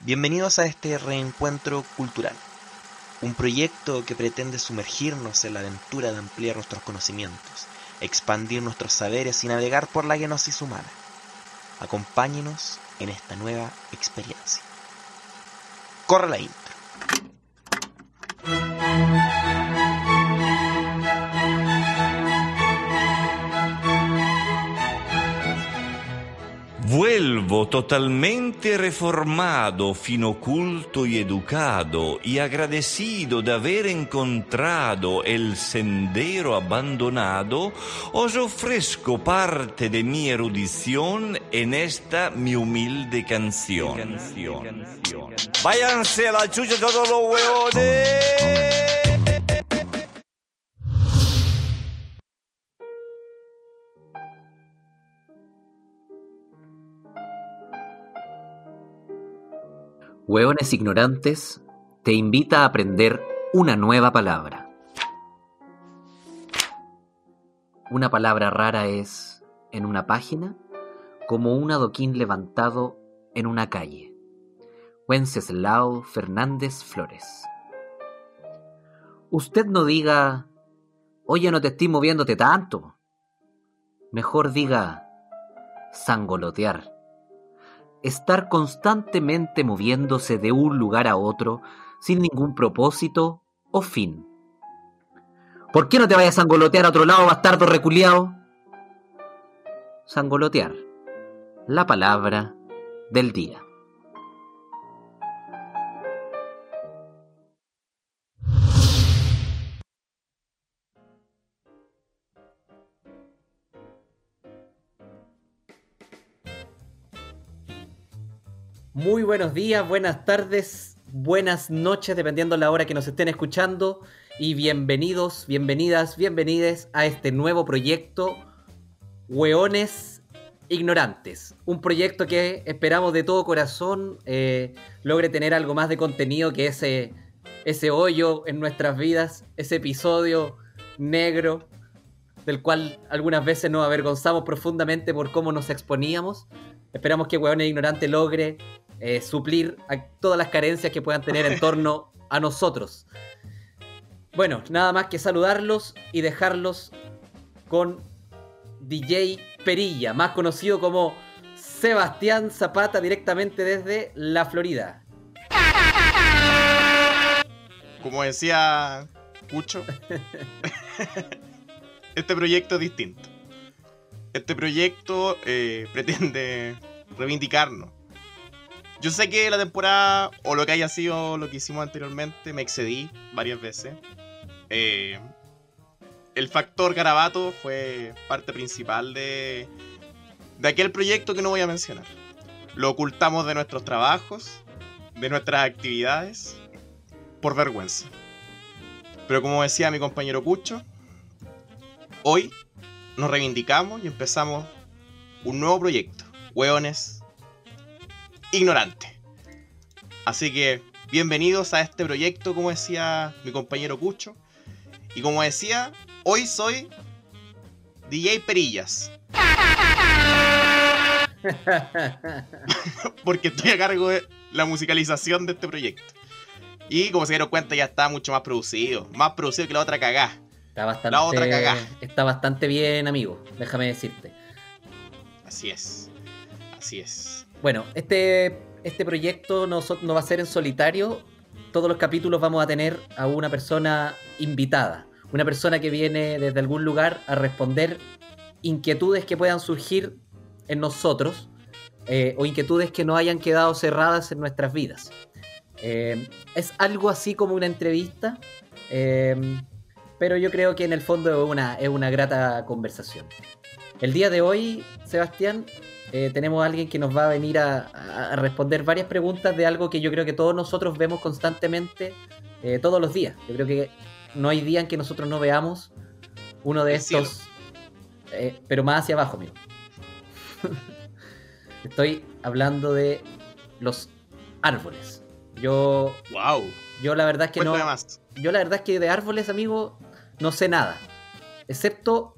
Bienvenidos a este reencuentro cultural, un proyecto que pretende sumergirnos en la aventura de ampliar nuestros conocimientos, expandir nuestros saberes y navegar por la genosis humana. Acompáñenos en esta nueva experiencia. Corre la intro. Vuelvo totalmente reformado, fino culto y educado, y agradecido de haber encontrado el sendero abandonado, os ofrezco parte de mi erudición en esta mi humilde canción. Váyanse a la chucha todos los huevones. Hueones Ignorantes te invita a aprender una nueva palabra. Una palabra rara es, en una página, como un adoquín levantado en una calle. Wenceslao Fernández Flores. Usted no diga, oye, no te estoy moviéndote tanto. Mejor diga, sangolotear estar constantemente moviéndose de un lugar a otro sin ningún propósito o fin. ¿Por qué no te vayas a sangolotear a otro lado, bastardo reculeado? Sangolotear. La palabra del día. Muy buenos días, buenas tardes, buenas noches, dependiendo la hora que nos estén escuchando. Y bienvenidos, bienvenidas, bienvenides a este nuevo proyecto, Hueones Ignorantes. Un proyecto que esperamos de todo corazón eh, logre tener algo más de contenido que ese, ese hoyo en nuestras vidas, ese episodio negro del cual algunas veces nos avergonzamos profundamente por cómo nos exponíamos. Esperamos que Hueones Ignorantes logre eh, suplir todas las carencias que puedan tener en torno a nosotros. Bueno, nada más que saludarlos y dejarlos con DJ Perilla, más conocido como Sebastián Zapata directamente desde la Florida. Como decía Cucho, este proyecto es distinto. Este proyecto eh, pretende reivindicarnos yo sé que la temporada, o lo que haya sido lo que hicimos anteriormente, me excedí varias veces. Eh, el factor garabato fue parte principal de, de aquel proyecto que no voy a mencionar. Lo ocultamos de nuestros trabajos, de nuestras actividades, por vergüenza. Pero como decía mi compañero Cucho, hoy nos reivindicamos y empezamos un nuevo proyecto, Hueones ignorante. Así que bienvenidos a este proyecto, como decía mi compañero Cucho. Y como decía, hoy soy DJ Perillas. Porque estoy a cargo de la musicalización de este proyecto. Y como se dieron cuenta, ya está mucho más producido. Más producido que la otra cagá. Está bastante, la otra cagá. Está bastante bien, amigo. Déjame decirte. Así es. Así es. Bueno, este, este proyecto no, no va a ser en solitario. Todos los capítulos vamos a tener a una persona invitada. Una persona que viene desde algún lugar a responder inquietudes que puedan surgir en nosotros eh, o inquietudes que no hayan quedado cerradas en nuestras vidas. Eh, es algo así como una entrevista, eh, pero yo creo que en el fondo es una, es una grata conversación. El día de hoy, Sebastián, eh, tenemos a alguien que nos va a venir a, responder varias preguntas de algo que yo creo que todos nosotros vemos constantemente eh, todos los días. Yo creo que no hay día en que nosotros no veamos uno de estos, eh, pero más hacia abajo, amigo. Estoy hablando de los árboles. Yo. ¡Wow! Yo la verdad es que no. Yo la verdad es que de árboles, amigo, no sé nada. Excepto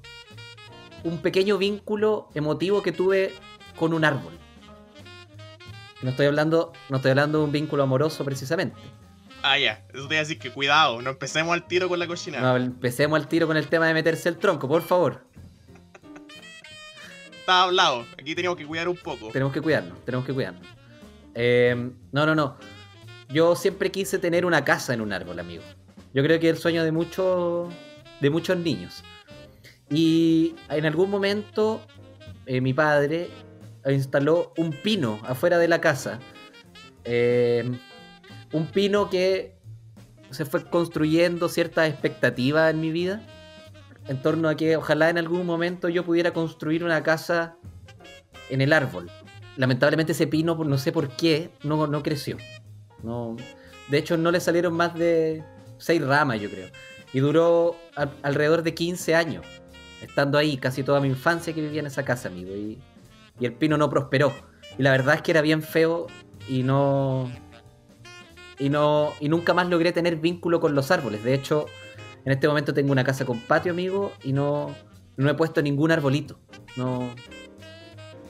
un pequeño vínculo emotivo que tuve con un árbol. No estoy hablando, no estoy hablando de un vínculo amoroso precisamente. Ah, ya. Eso te iba a decir que cuidado, no empecemos al tiro con la cochina. No, empecemos al tiro con el tema de meterse el tronco, por favor. Está hablado. Aquí tenemos que cuidar un poco. Tenemos que cuidarnos, tenemos que cuidarnos. Eh, no, no, no. Yo siempre quise tener una casa en un árbol, amigo. Yo creo que es el sueño de muchos de muchos niños. Y en algún momento eh, mi padre instaló un pino afuera de la casa. Eh, un pino que se fue construyendo cierta expectativa en mi vida en torno a que ojalá en algún momento yo pudiera construir una casa en el árbol. Lamentablemente ese pino, no sé por qué, no, no creció. No, de hecho, no le salieron más de seis ramas, yo creo. Y duró alrededor de 15 años, estando ahí casi toda mi infancia que vivía en esa casa, amigo. Y, y el pino no prosperó. Y la verdad es que era bien feo y no. Y no. Y nunca más logré tener vínculo con los árboles. De hecho, en este momento tengo una casa con patio, amigo, y no, no he puesto ningún arbolito. No.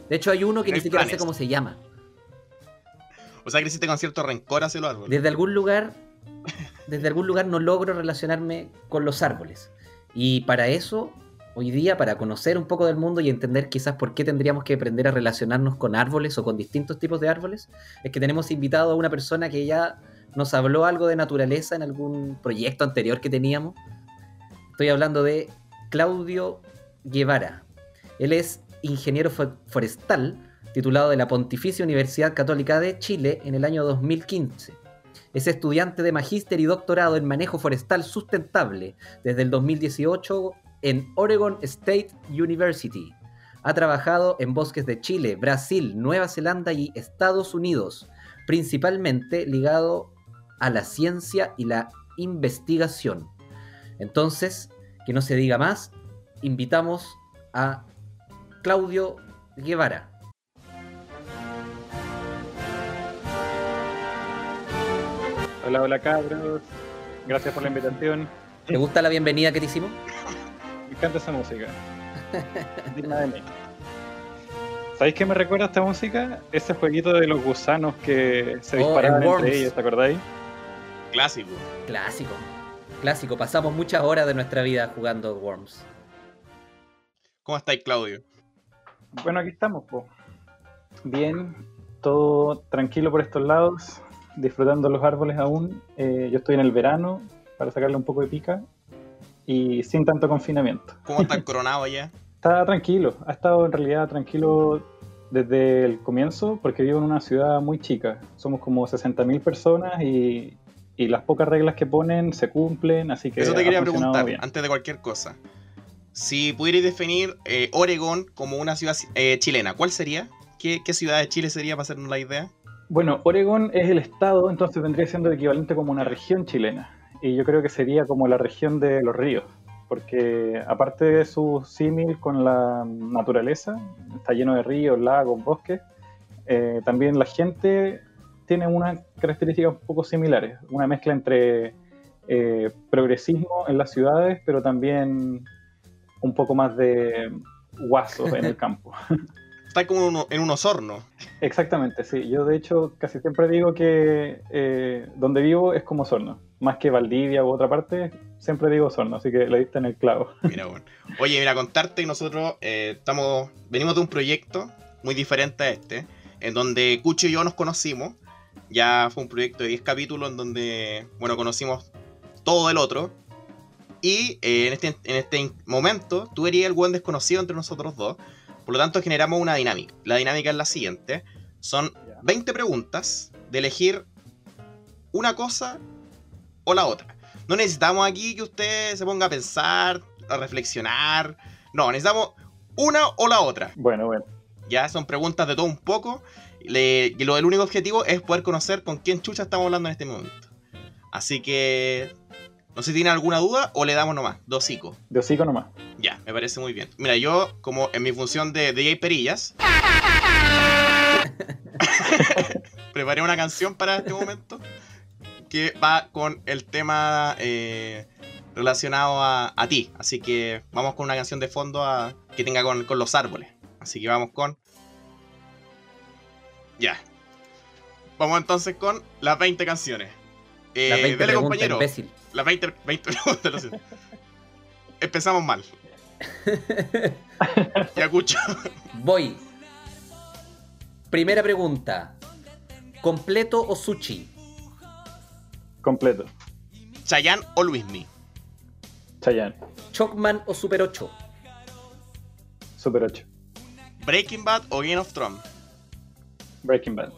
De hecho, hay uno que ni siquiera sé cómo se llama. O sea, creciste con cierto rencor hacia los árboles. Desde algún lugar, desde algún lugar no logro relacionarme con los árboles. Y para eso, hoy día, para conocer un poco del mundo y entender quizás por qué tendríamos que aprender a relacionarnos con árboles o con distintos tipos de árboles, es que tenemos invitado a una persona que ya nos habló algo de naturaleza en algún proyecto anterior que teníamos. Estoy hablando de Claudio Guevara. Él es ingeniero forestal titulado de la Pontificia Universidad Católica de Chile en el año 2015. Es estudiante de magíster y doctorado en manejo forestal sustentable desde el 2018 en Oregon State University. Ha trabajado en bosques de Chile, Brasil, Nueva Zelanda y Estados Unidos, principalmente ligado a la ciencia y la investigación. Entonces, que no se diga más, invitamos a Claudio Guevara. Hola, hola cabros. Gracias por la invitación. ¿Te gusta la bienvenida que te hicimos? Me encanta esa música. Digna de mí. ¿Sabéis qué me recuerda esta música? Ese jueguito de los gusanos que se Oh, disparaban en entre Worms. ellos, ¿te acordáis? Clásico. Clásico. Clásico. Pasamos muchas horas de nuestra vida jugando Worms. ¿Cómo estáis, Claudio? Bueno, aquí estamos, po. Bien, todo tranquilo por estos lados, disfrutando los árboles aún. Eh, yo estoy en el verano para sacarle un poco de pica y sin tanto confinamiento. ¿Cómo está el coronado allá? Está tranquilo, ha estado en realidad tranquilo desde el comienzo porque vivo en una ciudad muy chica. Somos como 60.000 personas y, y las pocas reglas que ponen se cumplen, así que Eso te quería preguntar, bien. antes de cualquier cosa. Si pudierais definir eh, Oregón como una ciudad eh, chilena, ¿cuál sería? ¿Qué, ¿Qué ciudad de Chile sería para hacernos la idea? Bueno, Oregón es el estado, entonces vendría siendo el equivalente como una región chilena. Y yo creo que sería como la región de los ríos, porque aparte de su símil con la naturaleza, está lleno de ríos, lagos, bosques, eh, también la gente tiene unas características un poco similares, una mezcla entre eh, progresismo en las ciudades, pero también un poco más de guasos en el campo. Está como uno- en un osorno. Exactamente, sí. Yo de hecho casi siempre digo que eh, donde vivo es como Sorno. Más que Valdivia u otra parte, siempre digo Sorno, así que le diste en el clavo. Mira, bueno. Oye, mira, contarte que nosotros eh, estamos, venimos de un proyecto muy diferente a este, en donde Cucho y yo nos conocimos. Ya fue un proyecto de 10 capítulos en donde, bueno, conocimos todo el otro. Y eh, en, este, en este momento, tú eres el buen desconocido entre nosotros dos. Por lo tanto, generamos una dinámica. La dinámica es la siguiente. Son Ya. 20 preguntas de elegir una cosa o la otra. No necesitamos aquí que usted se ponga a pensar, a reflexionar. No, necesitamos una o la otra. Bueno, bueno. Ya son preguntas de todo un poco. Le- y lo, el único objetivo es poder conocer con quién chucha estamos hablando en este momento. Así que. No sé si tiene alguna duda o le damos nomás, dos hocico. De hocico nomás. Ya, me parece muy bien. Mira, yo, como en mi función de DJ Perillas, preparé una canción para este momento que va con el tema eh, relacionado a, a ti. Así que vamos con una canción de fondo a- que tenga con, con los árboles. Así que vamos con. Ya. Vamos entonces con las 20 canciones. Eh, Las 20 dele, preguntas, compañero. imbécil. Las 20, 20 preguntas. lo siento. Empezamos mal. Ya escucho. Voy. Primera pregunta. ¿Completo o sushi? Completo. Chayanne o Luismi. Chayanne. ¿Chocman o Super 8? Super 8. Breaking Bad o Game of Thrones. Breaking Bad.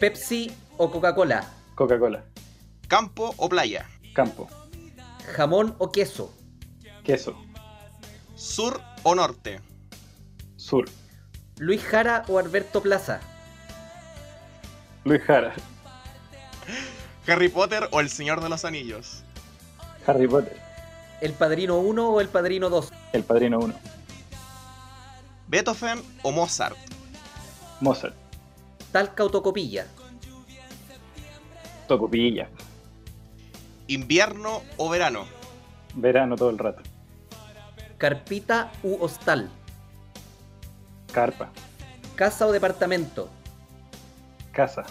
¿Pepsi o Coca-Cola? Coca-Cola. Campo o playa. Campo. ¿Jamón o queso? Queso. Sur o norte. Sur. ¿Luis Jara o Alberto Plaza? Luis Jara. Harry Potter o El Señor de los Anillos. Harry Potter. ¿El Padrino 1 o El Padrino 2? El Padrino 1. Beethoven o Mozart. Mozart. ¿Talca o Tocopilla? Tocopilla. Invierno o verano. Verano todo el rato. ¿Carpita u hostal? Carpa. ¿Casa o departamento? Casa.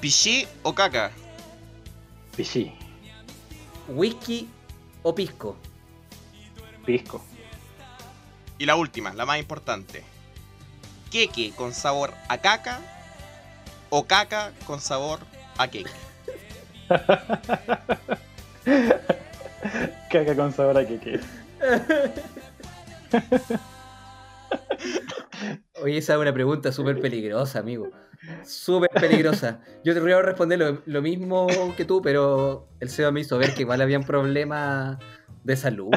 Pichí o caca. Pichí. ¿Whisky o pisco? Pisco. Y la última, la más importante. Queque con sabor a caca o caca con sabor a queque. Caca con sabor a queque. Oye, esa es una pregunta súper peligrosa, amigo. Súper peligrosa. Yo te voy a responder lo, lo mismo que tú, pero el SEO me hizo ver que igual habían problemas de salud.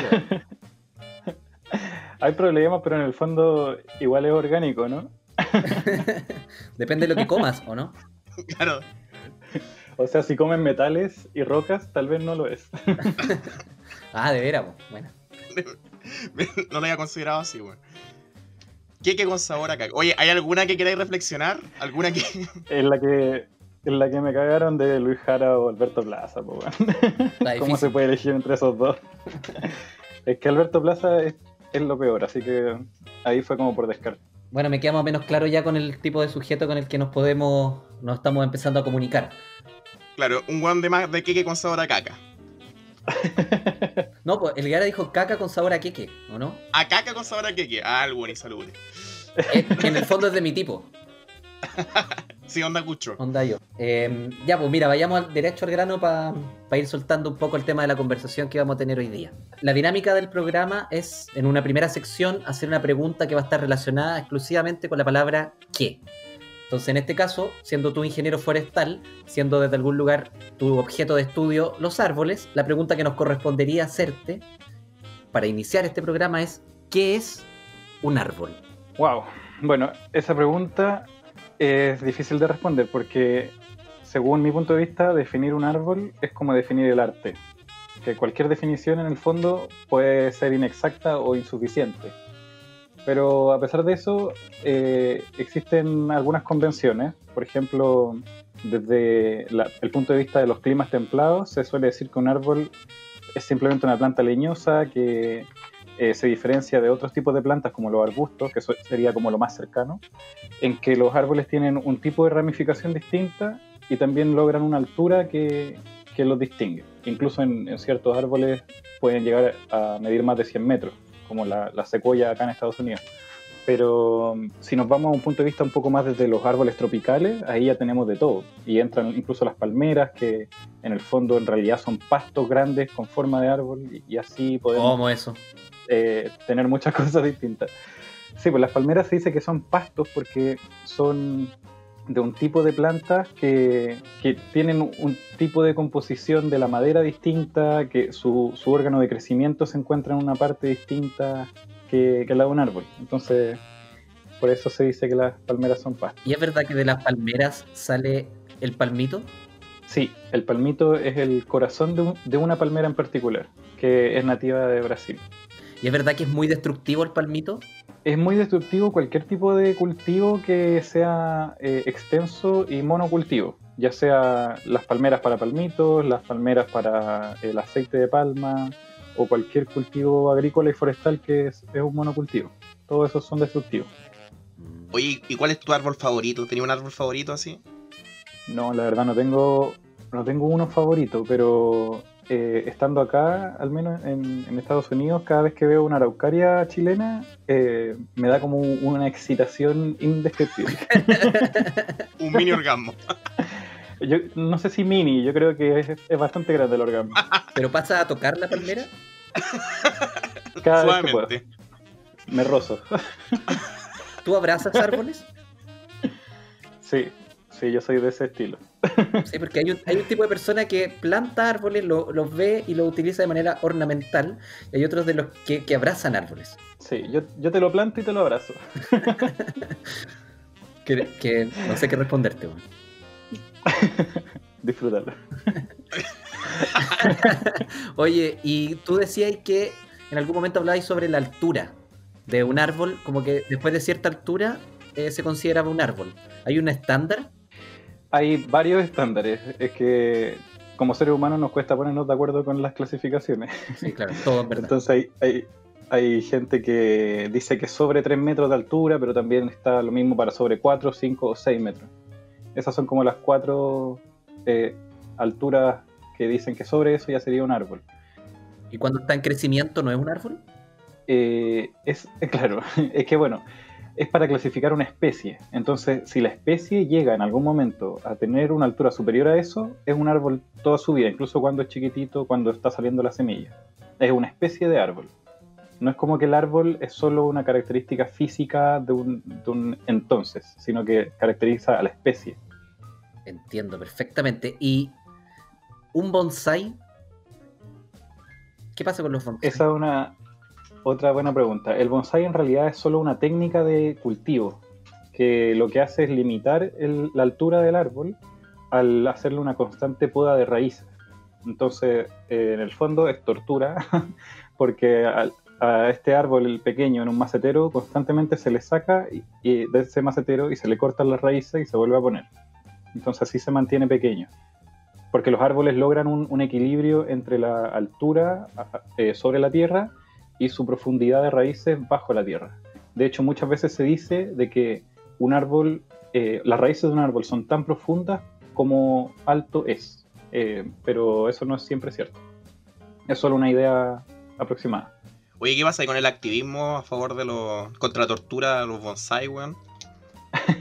Hay problemas, pero en el fondo igual es orgánico, ¿no? Depende de lo que comas, ¿o no? Claro. O sea, si comen metales y rocas, tal vez no lo es. Ah, de veras, bueno. No lo había considerado así, weón. Queque con sabor a caca. Oye, ¿hay alguna que queráis reflexionar? ¿Alguna que.? Es la que, en la que me cagaron de Luis Jara o Alberto Plaza, po, ¿Cómo se puede elegir entre esos dos? es que Alberto Plaza es, es lo peor, así que ahí fue como por descarte. Bueno, me queda más o menos claro ya con el tipo de sujeto con el que nos podemos, nos estamos empezando a comunicar. Claro, un weón de más de queque con sabor a caca. No, pues el Gara dijo caca con sabor a queque, ¿o no? A caca con sabor a queque. Ah, el buen y salud. Eh, en el fondo es de mi tipo, Sí, onda cucho. onda yo. Eh, ya, pues mira, vayamos al derecho al grano para ir soltando un poco el tema de la conversación que vamos a tener hoy día. La dinámica del programa es, en una primera sección, hacer una pregunta que va a estar relacionada exclusivamente con la palabra qué. Entonces, en este caso, siendo tú ingeniero forestal, siendo desde algún lugar tu objeto de estudio los árboles, la pregunta que nos correspondería hacerte para iniciar este programa es, ¿qué es un árbol? Wow. Bueno, esa pregunta es difícil de responder porque, según mi punto de vista, definir un árbol es como definir el arte. Que cualquier definición en el fondo puede ser inexacta o insuficiente. Pero a pesar de eso, eh, existen algunas convenciones. Por ejemplo, desde la- el punto de vista de los climas templados, se suele decir que un árbol es simplemente una planta leñosa que eh, se diferencia de otros tipos de plantas como los arbustos, que sería como lo más cercano, en que los árboles tienen un tipo de ramificación distinta y también logran una altura que, que los distingue. Incluso en, en ciertos árboles pueden llegar a medir más de 100 metros, como la, la secuoya acá en Estados Unidos. Pero um, si nos vamos a un punto de vista un poco más desde los árboles tropicales, ahí ya tenemos de todo. Y entran incluso las palmeras, que en el fondo en realidad son pastos grandes con forma de árbol, y, y así podemos ¿Cómo eso? eh, tener muchas cosas distintas. Sí, pues las palmeras se dice que son pastos porque son de un tipo de plantas que, que tienen un tipo de composición de la madera distinta, que su, su órgano de crecimiento se encuentra en una parte distinta que, que la de un árbol. Entonces, por eso se dice que las palmeras son pastos. ¿Y es verdad que de las palmeras sale el palmito? Sí, el palmito es el corazón de, un- de una palmera en particular, que es nativa de Brasil. ¿Y es verdad que es muy destructivo el palmito? Es muy destructivo cualquier tipo de cultivo que sea eh, extenso y monocultivo. ya sea las palmeras para palmitos, las palmeras para el aceite de palma o cualquier cultivo agrícola y forestal que es, es un monocultivo. Todos esos son destructivos. Oye, ¿y cuál es tu árbol favorito? ¿Tenía un árbol favorito así? No, la verdad no tengo, no tengo uno favorito, pero eh, estando acá, al menos en, en Estados Unidos, cada vez que veo una araucaria chilena, eh, me da como una excitación indescriptible. Un mini orgasmo. Yo no sé si mini, yo creo que es, es bastante grande el orgasmo. ¿Pero pasa a tocar la palmera? Cada vez que puedo. Me rozo. ¿Tú abrazas árboles? Sí, sí, yo soy de ese estilo. Sí, porque hay un, hay un tipo de persona que planta árboles, lo- los ve y los utiliza de manera ornamental, y hay otros de los que, que abrazan árboles. Sí, yo, yo te lo planto y te lo abrazo. Que, que no sé qué responderte. weón. Disfrútalo. Oye, y tú decías que en algún momento hablabais sobre la altura de un árbol, como que después de cierta altura eh, se consideraba un árbol. ¿Hay un estándar? Hay varios estándares. Es que como seres humanos nos cuesta ponernos de acuerdo con las clasificaciones. Sí, claro, todo en verdad. Entonces hay, hay, hay gente que dice que sobre 3 metros de altura, pero también está lo mismo para sobre 4, 5 o 6 metros. Esas son como las cuatro eh, alturas que dicen que sobre eso ya sería un árbol. ¿Y cuando está en crecimiento no es un árbol? Eh, es claro, es que bueno, es para clasificar una especie. Entonces, si la especie llega en algún momento a tener una altura superior a eso, es un árbol toda su vida, incluso cuando es chiquitito, cuando está saliendo la semilla. Es una especie de árbol. No es como que el árbol es solo una característica física de un, de un entonces, sino que caracteriza a la especie. Entiendo perfectamente. ¿Y un bonsai? ¿Qué pasa con los bonsai? Esa es una otra buena pregunta. El bonsai en realidad es solo una técnica de cultivo que lo que hace es limitar la altura del árbol al hacerle una constante poda de raíces. Entonces, eh, en el fondo es tortura porque a este árbol pequeño en un macetero constantemente se le saca y, de ese macetero y se le cortan las raíces y se vuelve a poner. Entonces así se mantiene pequeño. Porque los árboles logran un, equilibrio entre la altura eh, sobre la tierra y su profundidad de raíces bajo la tierra. De hecho, muchas veces se dice de que un árbol, eh, las raíces de un árbol son tan profundas como alto es. Eh, pero eso no es siempre cierto. Es solo una idea aproximada. Oye, ¿qué pasa ahí con el activismo a favor de los. contra la tortura de los bonsai, weón?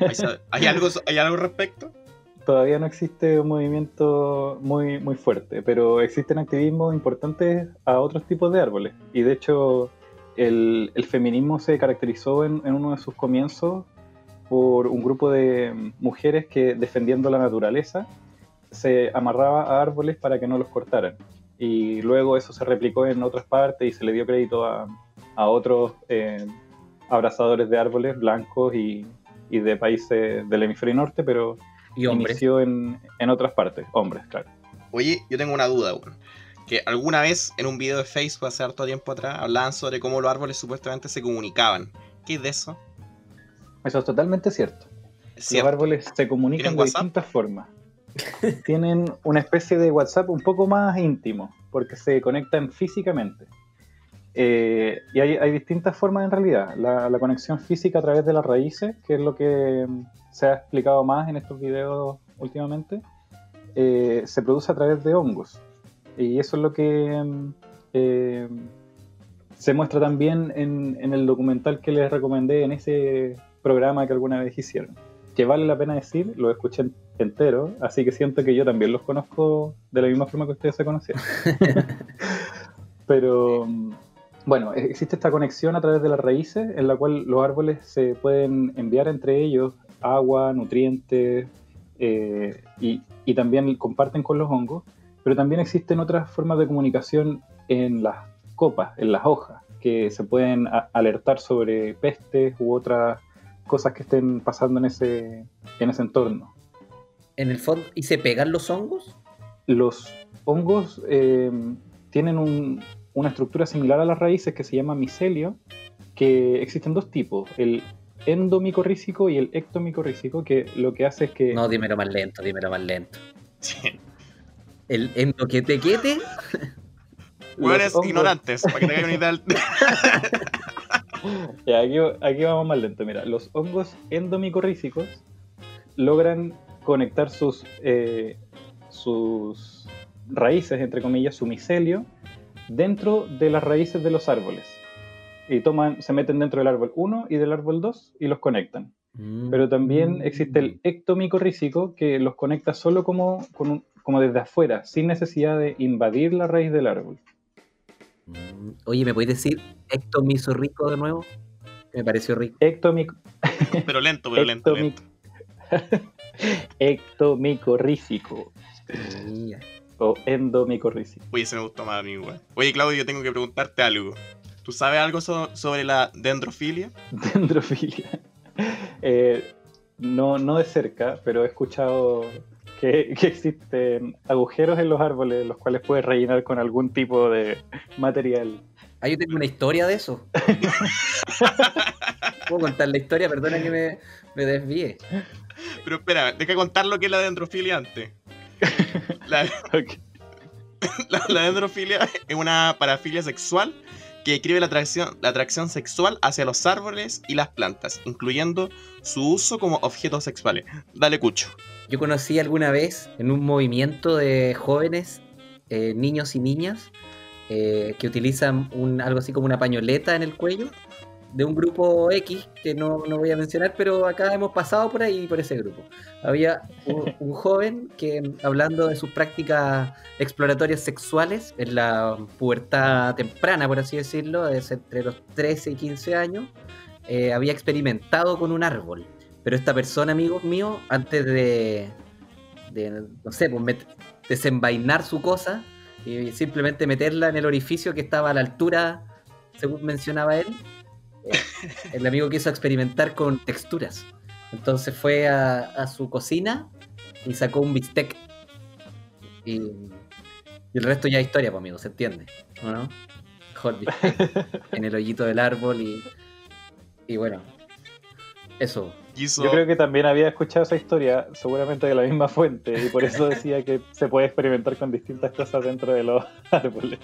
¿Hay, sa- ¿hay algo, ¿Hay algo al respecto? Todavía no existe un movimiento muy, muy fuerte, pero existen activismos importantes a otros tipos de árboles. Y de hecho, el, feminismo se caracterizó en, uno de sus comienzos por un grupo de mujeres que, defendiendo la naturaleza, se amarraba a árboles para que no los cortaran. Y luego eso se replicó en otras partes y se le dio crédito a, a otros eh, abrazadores de árboles blancos y, y de países del hemisferio norte, pero Y hombres. inició en, en otras partes, hombres, claro. Oye, yo tengo una duda. Que alguna vez en un video de Facebook hace harto tiempo atrás hablaban sobre cómo los árboles supuestamente se comunicaban. ¿Qué es de eso? Eso es totalmente cierto. ¿Es Los árboles se comunican ¿Tienen de WhatsApp? distintas formas. Tienen una especie de WhatsApp un poco más íntimo, porque se conectan físicamente. Eh, y hay, hay distintas formas en realidad. La, la conexión física a través de las raíces, que es lo que se ha explicado más en estos videos últimamente, eh, se produce a través de hongos. Y eso es lo que mm, eh, se muestra también en, en el documental que les recomendé en ese programa que alguna vez hicieron. Que vale la pena decir, lo escuché en- entero, así que siento que yo también los conozco de la misma forma que ustedes se conocieron. Pero mm, bueno, existe esta conexión a través de las raíces en la cual los árboles se pueden enviar entre ellos agua, nutrientes eh, y, y también comparten con los hongos, pero también existen otras formas de comunicación en las copas, en las hojas, que se pueden alertar sobre pestes u otras cosas que estén pasando en ese, en ese entorno. En el fondo, ¿y se pegan los hongos? Los hongos eh, tienen un- una estructura similar a las raíces que se llama micelio, que existen dos tipos, el endomicorrícico y el ectomicorrícico, que lo que hace es que... No, dímelo más lento, dímelo más lento. Sí. El endoquetequete. Hueones hongos- ignorantes, para que tengan una idea. Ya, aquí, aquí vamos más lento. Mira, los hongos endomicorrícicos logran conectar sus, eh, sus raíces, entre comillas, su micelio, dentro de las raíces de los árboles. Y toman, se meten dentro del árbol 1 y del árbol 2 y los conectan. Mm. Pero también existe el ectomicorrícico que los conecta solo como, con un- como desde afuera, sin necesidad de invadir la raíz del árbol. Mm. Oye, ¿me podéis decir ectomiso rico de nuevo? Me pareció rico. Ectomic- Pero lento, pero lento, lento. ectomicorrícico o endomicorrícico. Oye, se me gustó más a mí, weón. Oye, Claudio, yo tengo que preguntarte algo. ¿Tú sabes algo so- sobre la dendrofilia? Dendrofilia. Eh, no, no de cerca, pero he escuchado que, que existen agujeros en los árboles los cuales puedes rellenar con algún tipo de material. Ah, yo tengo una historia de eso. ¿Puedo contar la historia? Perdona que me, me desvíe. Pero espera, deja contar lo que es la dendrofilia antes. La, Ok. la- la dendrofilia es una parafilia sexual que describe la atracción, la atracción sexual hacia los árboles y las plantas, incluyendo su uso como objetos sexuales. Dale, Cucho. Yo conocí alguna vez en un movimiento de jóvenes, eh, niños y niñas, eh, que utilizan un, algo así como una pañoleta en el cuello de un grupo X, que no, no voy a mencionar, pero acá hemos pasado por ahí, por ese grupo. Había un, joven que, hablando de sus prácticas exploratorias sexuales, en la pubertad temprana, por así decirlo, es entre los 13 y 15 años, eh, había experimentado con un árbol. Pero esta persona, amigos míos, antes de, de no sé, pues desenvainar su cosa y simplemente meterla en el orificio que estaba a la altura, según mencionaba él, el amigo quiso experimentar con texturas. Entonces fue a, a su cocina y sacó un bistec. Y, y el resto ya es historia, pues, amigo, ¿se entiende? ¿O no? Hot bistec en el hoyito del árbol y, y bueno, eso. Yo creo que también había escuchado esa historia, seguramente de la misma fuente, y por eso decía que se puede experimentar con distintas cosas dentro de los árboles.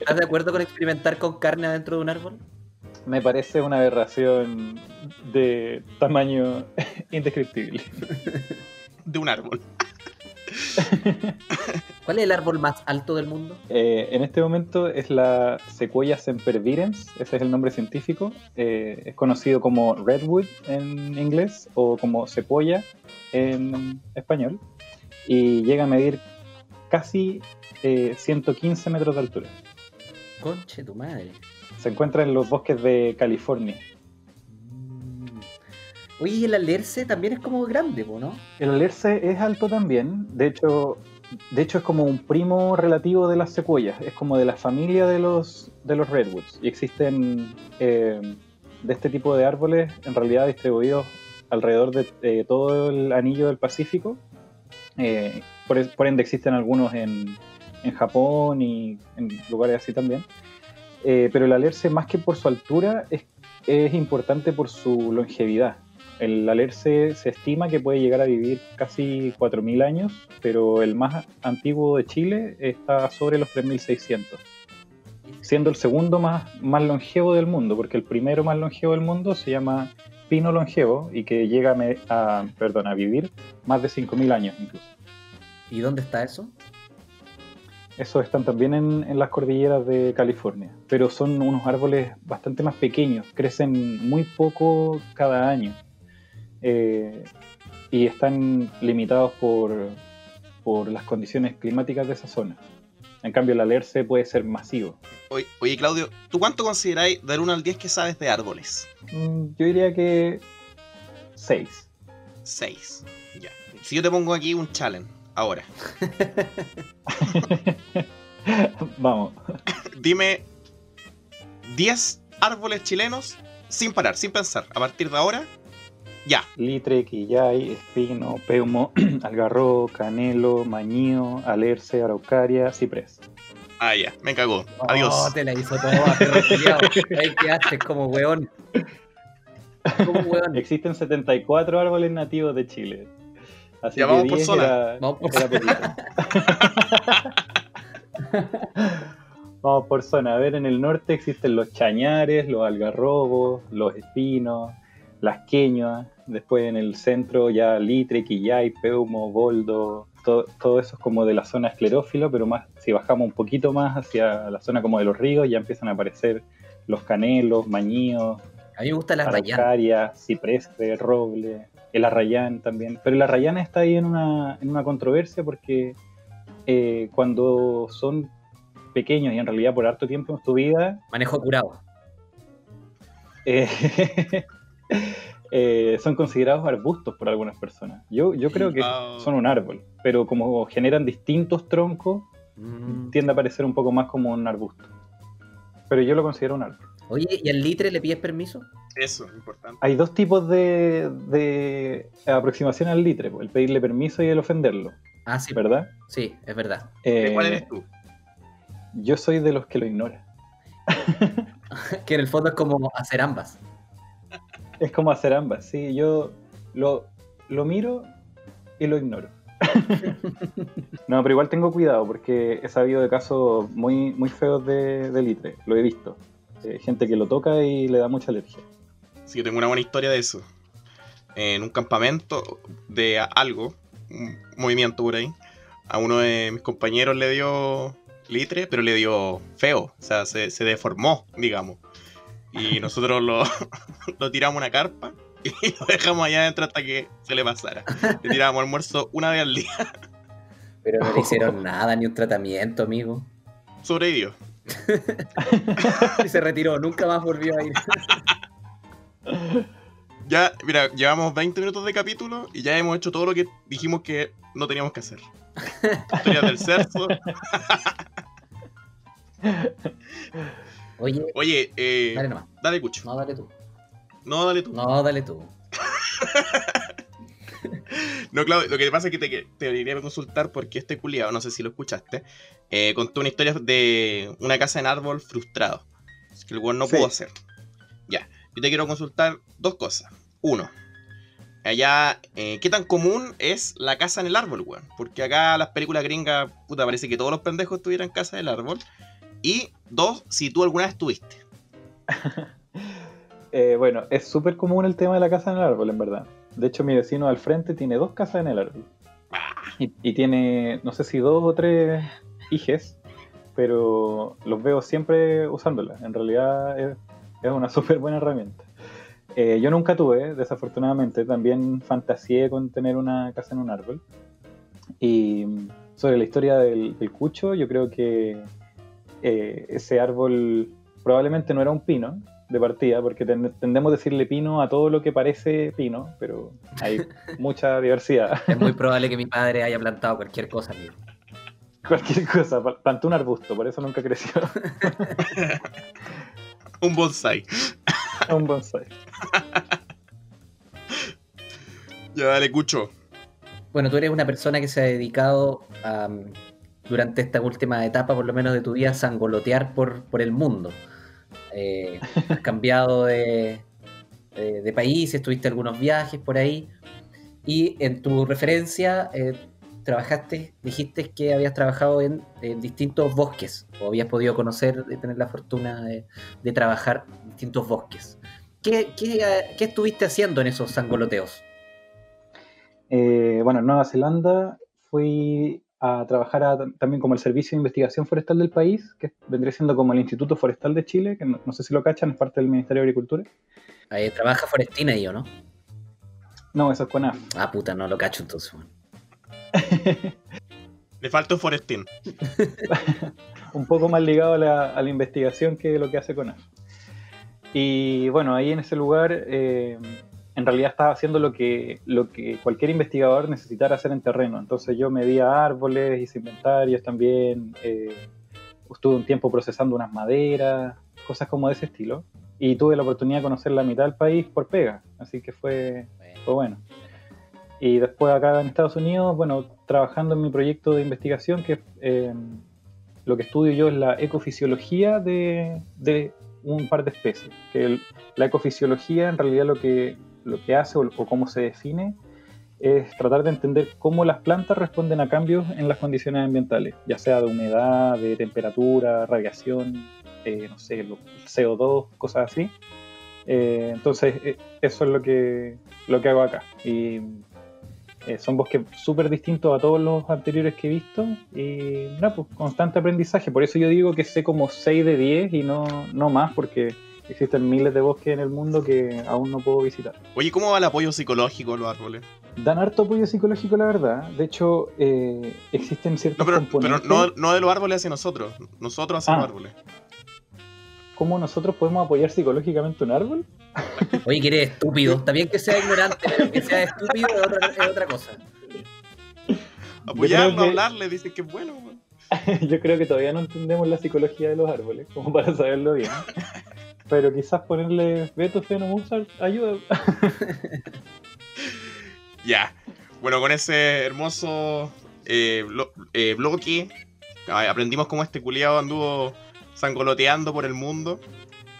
¿Estás de acuerdo con experimentar con carne adentro de un árbol? Me parece una aberración de tamaño indescriptible. de un árbol. ¿Cuál es el árbol más alto del mundo? Eh, en este momento es la Sequoia sempervirens, ese es el nombre científico. Eh, es conocido como redwood en inglés o como sequoia en español. Y llega a medir casi eh, 115 metros de altura. Conche tu madre. Se encuentra en los bosques de California. Mm. Oye, y el alerce también es como grande, ¿no? El alerce es alto también, de hecho, de hecho es como un primo relativo de las secuoyas, es como de la familia de los, de los redwoods. Y existen eh, de este tipo de árboles en realidad distribuidos alrededor de eh, todo el anillo del Pacífico. Eh, por, por ende existen algunos en, en Japón y en lugares así también. Eh, pero el alerce más que por su altura es, importante por su longevidad. El alerce se estima que puede llegar a vivir casi 4.000 años, pero el más antiguo de Chile está sobre los 3.600, siendo el segundo más, longevo del mundo, porque el primero más longevo del mundo se llama pino longevo y que llega a, a vivir más de 5.000 años incluso. ¿Y dónde está eso? Esos están también en, en las cordilleras de California, pero son unos árboles bastante más pequeños, crecen muy poco cada año eh, y están limitados por, por las condiciones climáticas de esa zona. En cambio, el alerce puede ser masivo. Oye, oye, Claudio, ¿tú cuánto consideráis del 1 al 10 que sabes de árboles? Mm, Yo diría que 6. 6. Ya. Si yo te pongo aquí un challenge, ahora. Vamos. Dime 10 árboles chilenos sin parar, sin pensar. A partir de ahora, ya. Litre, quillay, espino, peumo, algarrobo, canelo, mañío, alerce, araucaria, ciprés. Ah, ya, me cagó. Adiós. Oh, te la hizo toda, perro culiao. Ahí quedaste como weón. ¿Cómo, weón? Existen 74 árboles nativos de Chile. Así Ya que vamos por 10 zona. era, Vamos por poquito. Vamos por zona. A ver, en el norte existen los chañares, los algarrobos, los espinos, las queñas. Después en el centro ya litre, quillay, peumo, boldo. Todo, todo eso es como de la zona esclerófilo, pero más si bajamos un poquito más hacia la zona como de los ríos, ya empiezan a aparecer los canelos, mañíos, A mí me gusta la rayana. araucaria, cipreste, roble, el arrayán también. Pero el arrayán está ahí en una, en una controversia porque eh, cuando son pequeños y en realidad por harto tiempo en tu vida, Manejo curado. eh, eh, son considerados arbustos por algunas personas. Yo, yo creo que son un árbol, pero como generan distintos troncos, Mm. tiende a parecer un poco más como un arbusto. Pero yo lo considero un árbol. Oye, ¿y al litre le pides permiso? Eso, importante. Hay dos tipos de, de aproximación al litre, pues, el pedirle permiso y el ofenderlo, Ah, sí. ¿verdad? Sí, es verdad. ¿De Eh, ¿Cuál eres tú? Yo soy de los que lo ignora. Que en el fondo es como hacer ambas. Es como hacer ambas, sí. Yo lo, lo miro y lo ignoro. no, pero igual tengo cuidado porque he sabido de casos muy, muy feos de, de litre, lo he visto. Eh, gente que lo toca y le da mucha alergia. Sí, yo tengo una buena historia de eso. En un campamento de algo, un movimiento por ahí, a uno de mis compañeros le dio litre, pero le dio feo, o sea, se, se deformó, digamos. Y nosotros lo, lo tiramos a una carpa y lo dejamos allá adentro hasta que se le pasara. Le tirábamos almuerzo una vez al día. Pero no le hicieron nada, ni un tratamiento, amigo. Sobrevivió. Y se retiró, nunca más volvió a ir. Ya, mira, llevamos 20 minutos de capítulo y ya hemos hecho todo lo que dijimos que no teníamos que hacer. Historias del cerzo. Oye, Oye, eh, dale nomás. dale cucho. No, dale tú. No, dale tú. No, dale tú. Claudio, lo que pasa es que te, te debería consultar porque este culiado, no sé si lo escuchaste, eh, contó una historia de una casa en árbol frustrado. Que el weón no Sí. pudo hacer. Ya, yo te quiero consultar dos cosas. Uno, allá, eh, ¿qué tan común es la casa en el árbol, weón? Porque acá las películas gringas, puta, parece que todos los pendejos tuvieran casa en el árbol. Y dos, si tú alguna vez tuviste. Eh, bueno, es súper común el tema de la casa en el árbol, en verdad. De hecho, mi vecino al frente tiene dos casas en el árbol. Y, y tiene, no sé si dos o tres hijes, pero los veo siempre usándola. En realidad es, es una súper buena herramienta. Eh, yo nunca tuve, desafortunadamente, también fantaseé con tener una casa en un árbol. Y sobre la historia del, del cucho, yo creo que eh, ese árbol probablemente no era un pino de partida, porque ten- tendemos a decirle pino a todo lo que parece pino, pero hay mucha diversidad. Es muy probable que mi padre haya plantado cualquier cosa, amigo. Cualquier cosa, plantó un arbusto, por eso nunca creció. Un bonsai. un bonsai. Ya, dale, cucho. Bueno, tú eres una persona que se ha dedicado a, mm, durante esta última etapa, por lo menos de tu vida, a sangolotear por, por el mundo. Eh, has cambiado de, de, de países, tuviste algunos viajes por ahí. Y en tu referencia, eh, trabajaste, dijiste que habías trabajado en, distintos bosques, o habías podido conocer, de tener la fortuna de, trabajar en distintos bosques. ¿Qué, qué estuviste haciendo en esos sangoloteos? Eh, bueno, en Nueva Zelanda fui a trabajar a- también como el Servicio de Investigación Forestal del país, que vendría siendo como el Instituto Forestal de Chile, que no, no sé si lo cachan, es parte del Ministerio de Agricultura. Eh, trabaja Forestina y yo, ¿no? No, eso es CONAF. Ah, puta, no lo cacho entonces. Le falta un forestín. un poco más ligado a la, a la investigación que lo que hace CONAF. Y bueno, ahí en ese lugar eh, en realidad estaba haciendo lo que, lo que cualquier investigador necesitara hacer en terreno. Entonces yo medía árboles, hice inventarios también, eh, estuve un tiempo procesando unas maderas, cosas como de ese estilo. Y tuve la oportunidad de conocer la mitad del país por pega, así que fue, fue bueno. Y después acá en Estados Unidos, bueno, trabajando en mi proyecto de investigación, que eh, lo que estudio yo es la ecofisiología de, de un par de especies. Que la ecofisiología en realidad lo que, lo que hace o, cómo se define es tratar de entender cómo las plantas responden a cambios en las condiciones ambientales, ya sea de humedad, de temperatura, radiación, eh, no sé, CO2, cosas así. Eh, entonces, eh, eso es lo que, lo que hago acá. Y eh, son bosques súper distintos a todos los anteriores que he visto y nada, pues constante aprendizaje. Por eso yo digo que sé como 6 de 10 y no, no más porque existen miles de bosques en el mundo que aún no puedo visitar. Oye, ¿cómo va el apoyo psicológico a los árboles? Dan harto apoyo psicológico, la verdad. De hecho, eh, existen ciertos no, pero, componentes... Pero no, no, de los árboles hacia nosotros, nosotros hacia los ah. árboles. ¿Cómo nosotros podemos apoyar psicológicamente un árbol? Oye, que eres estúpido. Está bien que sea ignorante, pero que sea estúpido es otra, otra cosa. Apoyarlo, hablarle, dicen que es bueno. Yo creo que todavía no entendemos la psicología de los árboles, como para saberlo bien. Pero quizás ponerle Beto Fenomusar ayuda. ya. Bueno, con ese hermoso eh, eh, bloque aprendimos cómo este culiado anduvo sangoloteando por el mundo.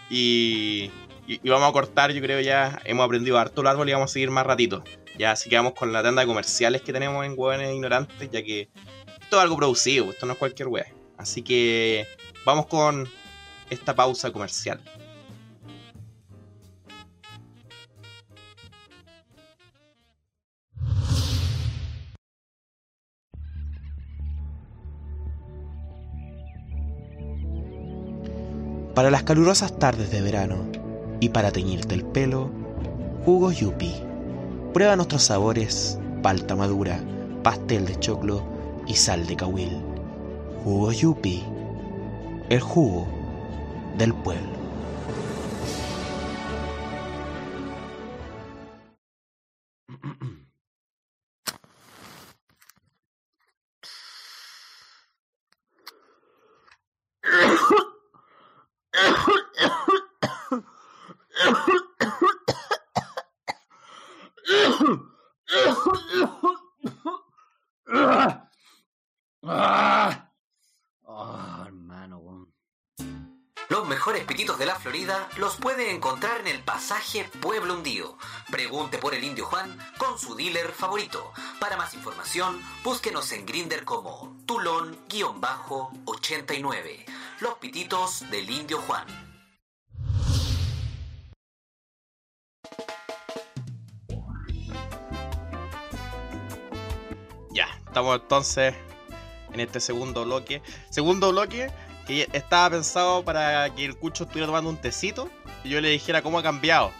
Y, y, vamos a cortar, yo creo ya hemos aprendido harto el árbol y vamos a seguir más ratito. Ya así que vamos con la tanda de comerciales que tenemos en Hueones Ignorantes, ya que esto es algo producido, esto no es cualquier wea. Así que vamos con esta pausa comercial. Para las calurosas tardes de verano y para teñirte el pelo, jugo Yupi. Prueba nuestros sabores, palta madura, pastel de choclo y sal de cahuil. Jugo Yupi, el jugo del pueblo. Los puede encontrar en el pasaje Pueblo Hundido. Pregunte por el Indio Juan con su dealer favorito. Para más información, búsquenos en Grinder como Tulón-89. Los pititos del Indio Juan. Ya, estamos entonces en este segundo bloque. Segundo bloque que estaba pensado para que el Cucho estuviera tomando un tecito y yo le dijera cómo ha cambiado.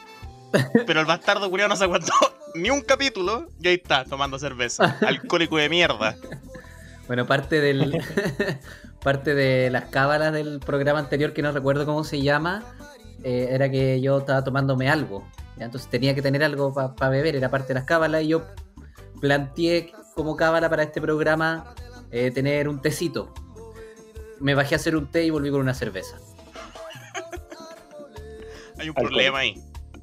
Pero el bastardo culiado no se aguantó ni un capítulo y ahí está, tomando cerveza. Alcohólico de mierda. Bueno, parte del. parte de las cábalas del programa anterior, que no recuerdo cómo se llama, eh, era que yo estaba tomándome algo. Entonces tenía que tener algo para beber, era parte de las cábalas, y yo planteé como cábala para este programa eh, tener un tecito me bajé a hacer un té y volví con una cerveza. hay un problema ahí.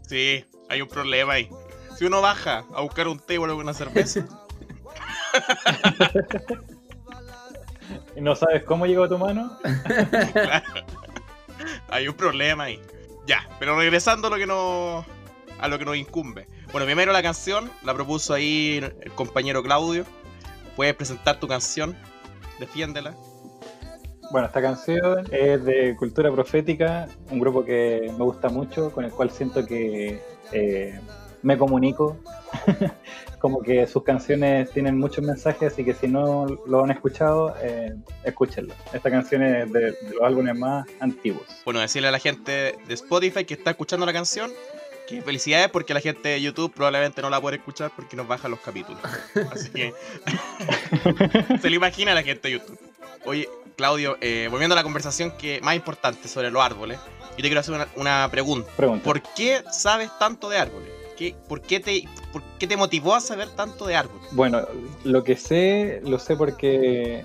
Sí, hay un problema ahí. Si uno baja a buscar un té y vuelve con una cerveza. ¿Y no sabes cómo llegó a tu mano? Hay un problema ahí. Ya, pero regresando a lo que nos, a lo que nos incumbe. Bueno, primero la canción la propuso ahí el compañero Claudio. Puedes presentar tu canción, defiéndela. Bueno, esta canción es de Cultura Profética, un grupo que me gusta mucho, con el cual siento que eh, me comunico. Como que sus canciones tienen muchos mensajes, así que si no lo han escuchado, eh, escúchenlo. Esta canción es de, los álbumes más antiguos. Bueno, decirle a la gente de Spotify que está escuchando la canción que felicidades porque la gente de YouTube probablemente no la puede escuchar porque nos bajan los capítulos. Así que se lo imagina la gente de YouTube. Oye, Claudio, eh, volviendo a la conversación que más importante sobre los árboles, yo te quiero hacer una, pregunta. ¿Por qué sabes tanto de árboles? ¿Qué, por, qué te, ¿Por qué te motivó a saber tanto de árboles? Bueno, lo que sé, lo sé porque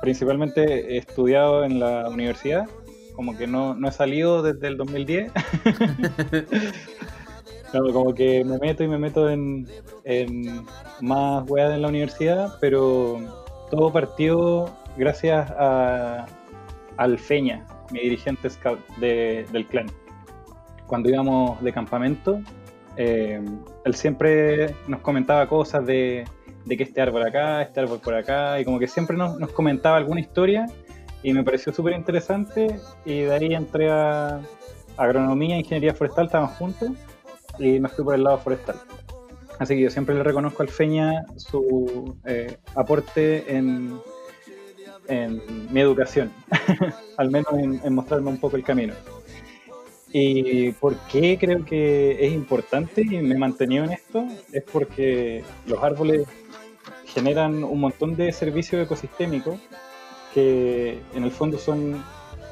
principalmente he estudiado en la universidad, como que no, no he salido desde el 2010. como que me meto y me meto en, en más weas en la universidad, pero todo partió gracias a, al Feña, mi dirigente scout de- del clan. Cuando íbamos de campamento, eh, él siempre nos comentaba cosas de, que este árbol acá, este árbol por acá, y como que siempre nos, comentaba alguna historia y me pareció súper interesante y de ahí entré a agronomía e ingeniería forestal, estábamos juntos y me fui por el lado forestal. Así que yo siempre le reconozco al Feña su eh, aporte en, mi educación, al menos en, en mostrarme un poco el camino. ¿Y por qué creo que es importante y me he mantenido en esto? Es porque los árboles generan un montón de servicios ecosistémicos que en el fondo son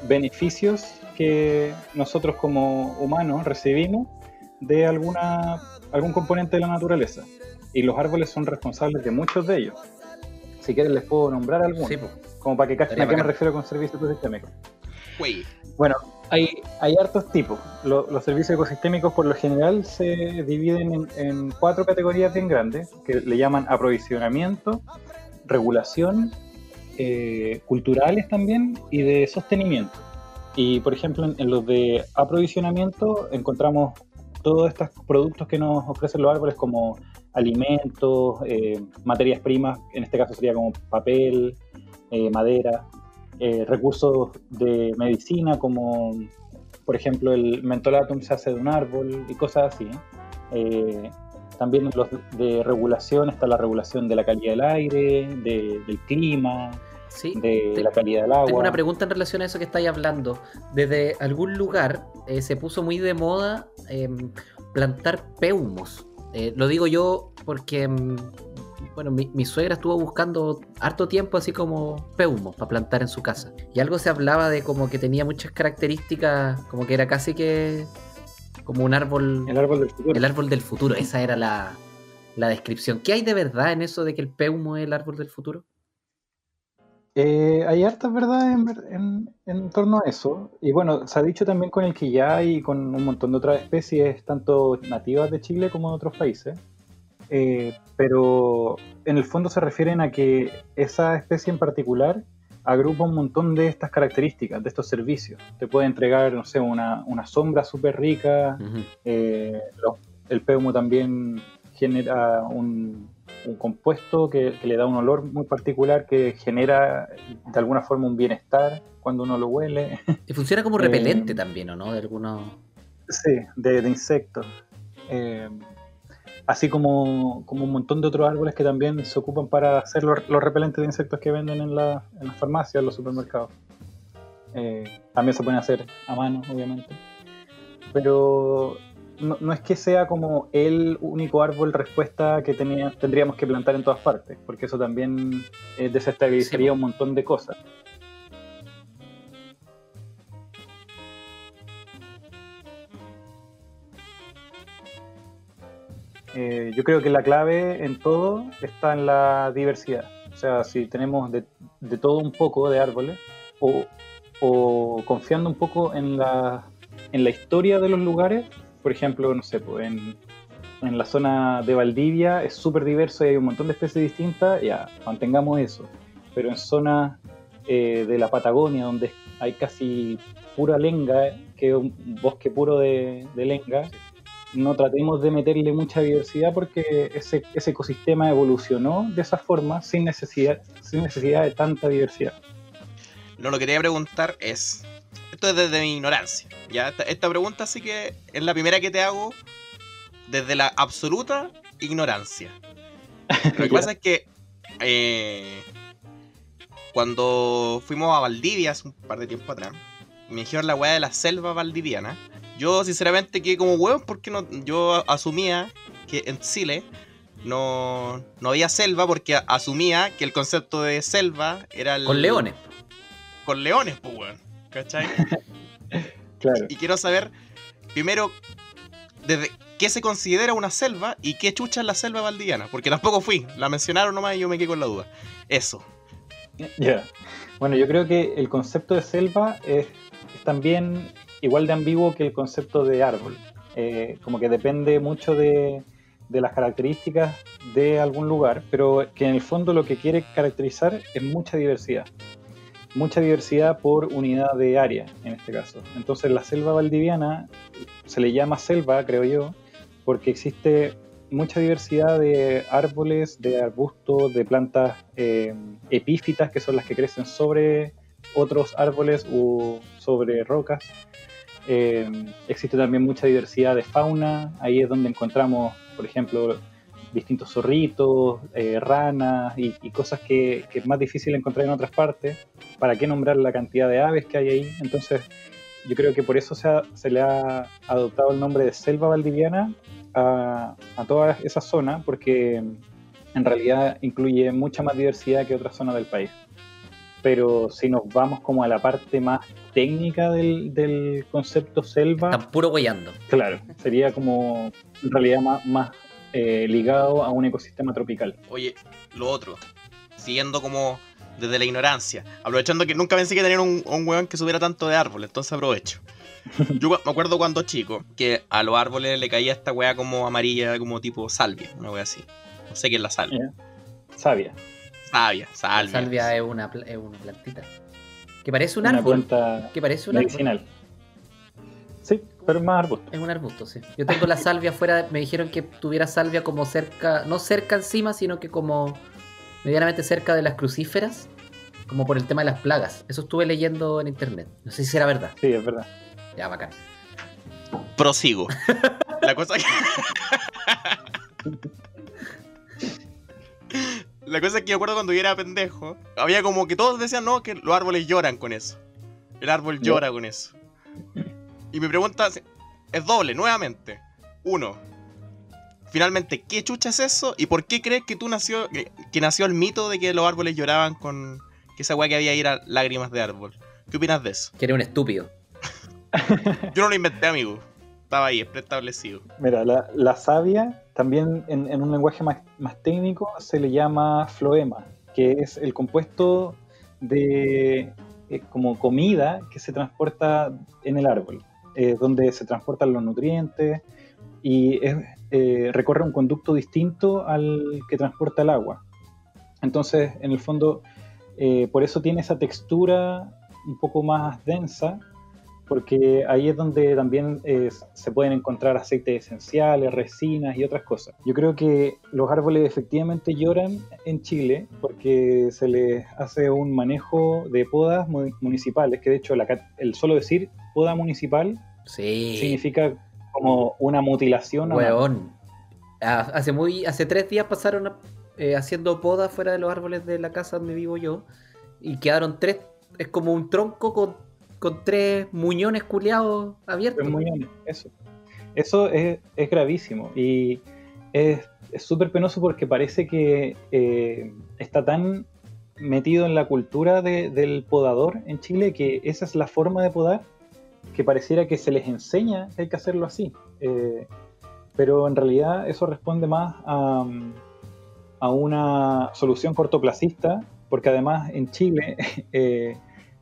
beneficios que nosotros como humanos recibimos de alguna, algún componente de la naturaleza. Y los árboles son responsables de muchos de ellos. Si quieren les puedo nombrar algunos, Sí, como para que cachen a qué me refiero con servicios ecosistémicos. Bueno, hay, hay hartos tipos. Lo- los servicios ecosistémicos por lo general se dividen en, cuatro categorías bien grandes, que le llaman aprovisionamiento, regulación, eh, culturales también y de sostenimiento. Y por ejemplo, en, en los de aprovisionamiento encontramos todos estos productos que nos ofrecen los árboles como alimentos, eh, materias primas, en este caso sería como papel, eh, madera, eh, recursos de medicina como por ejemplo el mentolatum se hace de un árbol y cosas así. Eh, también los de regulación está la regulación de la calidad del aire, de- del clima, Sí. de Te- la calidad del agua. Tengo una pregunta en relación a eso que estáis hablando. Desde algún lugar eh, se puso muy de moda em, plantar peumos. Lo digo yo porque, em, bueno, mi, mi suegra estuvo buscando harto tiempo así como peumos para plantar en su casa. Y algo se hablaba de como que tenía muchas características, como que era casi que como un árbol, El árbol del futuro. el árbol del futuro. Esa era la, la descripción. ¿Qué hay de verdad en eso de que el peumo es el árbol del futuro? Eh, hay hartas verdades en, en- en torno a eso. Y bueno, se ha dicho también con el quillay y con un montón de otras especies, tanto nativas de Chile como de otros países. Eh, pero en el fondo se refieren a que esa especie en particular agrupa un montón de estas características, de estos servicios. Te puede entregar, no sé, una, una sombra súper rica, eh, lo- el peumo también genera un, un compuesto que, que le da un olor muy particular que genera de alguna forma un bienestar cuando uno lo huele. Y funciona como Eh, repelente también, ¿o no? De algunos. sí, de, de insectos. Eh, así como, como un montón de otros árboles que también se ocupan para hacer los, los repelentes de insectos que venden en, la, en las farmacias, en los supermercados. Eh, también se pueden hacer a mano, obviamente. Pero no, no es que sea como el único árbol respuesta que tenía- tendríamos que plantar en todas partes, porque eso también eh, desestabilizaría Sí, un montón de cosas. Eh, yo creo que la clave en todo está en la diversidad. O sea, si tenemos de, de todo un poco de árboles, o, confiando un poco en la, en la historia de los lugares, por ejemplo, no sé, pues en, en la zona de Valdivia es súper diverso y hay un montón de especies distintas, ya, mantengamos eso. Pero en zonas eh, de la Patagonia, donde hay casi pura lenga, que es un bosque puro de lenga, no tratemos de meterle mucha diversidad porque ese, ese ecosistema evolucionó de esa forma sin necesidad, sin necesidad de tanta diversidad. No, lo que quería preguntar es. Esto es desde mi ignorancia. ¿ya? Esta, esta pregunta sí que es la primera que te hago desde la absoluta ignorancia. Lo que pasa es que eh, cuando fuimos a Valdivia hace un par de tiempo atrás, me dijeron la weá de la selva valdiviana. Yo sinceramente quedé como hueón porque no, yo asumía que en Chile no, no había selva porque asumía que el concepto de selva era el... Con leones. Con leones, pues weón. ¿Cachai? Claro. Y quiero saber, primero, desde qué se considera una selva y qué chucha es la selva valdiviana. Porque tampoco fui, la mencionaron nomás y yo me quedé con la duda. Eso. Ya. Bueno, yo creo que el concepto de selva es, es también igual de ambiguo que el concepto de árbol. Eh, como que depende mucho de, las características de algún lugar, pero que en el fondo lo que quiere caracterizar es mucha diversidad. mucha diversidad por unidad de área, en este caso. Entonces la selva valdiviana se le llama selva, creo yo, porque existe mucha diversidad de árboles, de arbustos, de plantas eh, epífitas, que son las que crecen sobre otros árboles o sobre rocas. Eh, existe también mucha diversidad de fauna, ahí es donde encontramos, por ejemplo, distintos zorritos, eh, ranas y, cosas que, es más difícil encontrar en otras partes. ¿Para qué nombrar la cantidad de aves que hay ahí? Entonces, yo creo que por eso se, le ha adoptado el nombre de selva valdiviana a, a toda esa zona, porque en realidad incluye mucha más diversidad que otras zonas del país. Pero si nos vamos como a la parte más técnica del, del concepto selva... Están puro guayando. Claro, sería como en realidad más, más eh, ligado a un ecosistema tropical. Oye, lo otro, siguiendo como desde la ignorancia, aprovechando que nunca pensé que tener un, un hueón que subiera tanto de árbol, entonces aprovecho. Yo me acuerdo cuando chico que a los árboles le caía esta weá como amarilla, como tipo salvia, una weá así. No sé qué es la salvia. Sabia. Sabia, salvia. La salvia es una, es una plantita. Que parece un árbol. que parece un medicinal. Sí, pero es más arbusto. Es un arbusto, sí. Yo tengo la salvia afuera, me dijeron que tuviera salvia como cerca, no cerca encima, sino que como medianamente cerca de las crucíferas, como por el tema de las plagas. Eso estuve leyendo en internet. No sé si era verdad. Sí, es verdad. Ya, bacán. Prosigo. la cosa que... La cosa es que yo acuerdo cuando yo era pendejo, había como que todos decían, no, que los árboles lloran con eso. El árbol llora con eso. Y mi pregunta es doble, nuevamente. Uno, finalmente, ¿qué chucha es eso? ¿Y por qué crees que tú nació, que, nació el mito de que los árboles lloraban con que esa weá que había ahí era lágrimas de árbol? ¿Qué opinas de eso? Que era un estúpido. Yo no lo inventé, amigo. Estaba ahí, preestablecido. Mira, la, la savia también en, un lenguaje más, técnico se le llama floema, que es el compuesto de como comida que se transporta en el árbol. Eh, donde se transportan los nutrientes y eh, recorre un conducto distinto al que transporta el agua. Entonces, en el fondo, eh, por eso tiene esa textura un poco más densa, porque ahí es donde también se pueden encontrar aceites esenciales, resinas y otras cosas. Yo creo que los árboles efectivamente lloran en Chile porque se les hace un manejo de podas municipales, que de hecho el solo decir poda municipal significa como una mutilación. Weón. Ah, hace, muy, hace tres días pasaron eh, haciendo poda fuera de los árboles de la casa donde vivo yo y quedaron tres, es como un tronco con, con tres muñones culeados abiertos. Tres muñones, eso. Eso es, es gravísimo y es súper penoso porque parece que eh, está tan metido en la cultura del podador en Chile que esa es la forma de podar que pareciera que se les enseña que hay que hacerlo así. Eh, pero en realidad eso responde más a, una solución cortoplacista, porque además en Chile eh,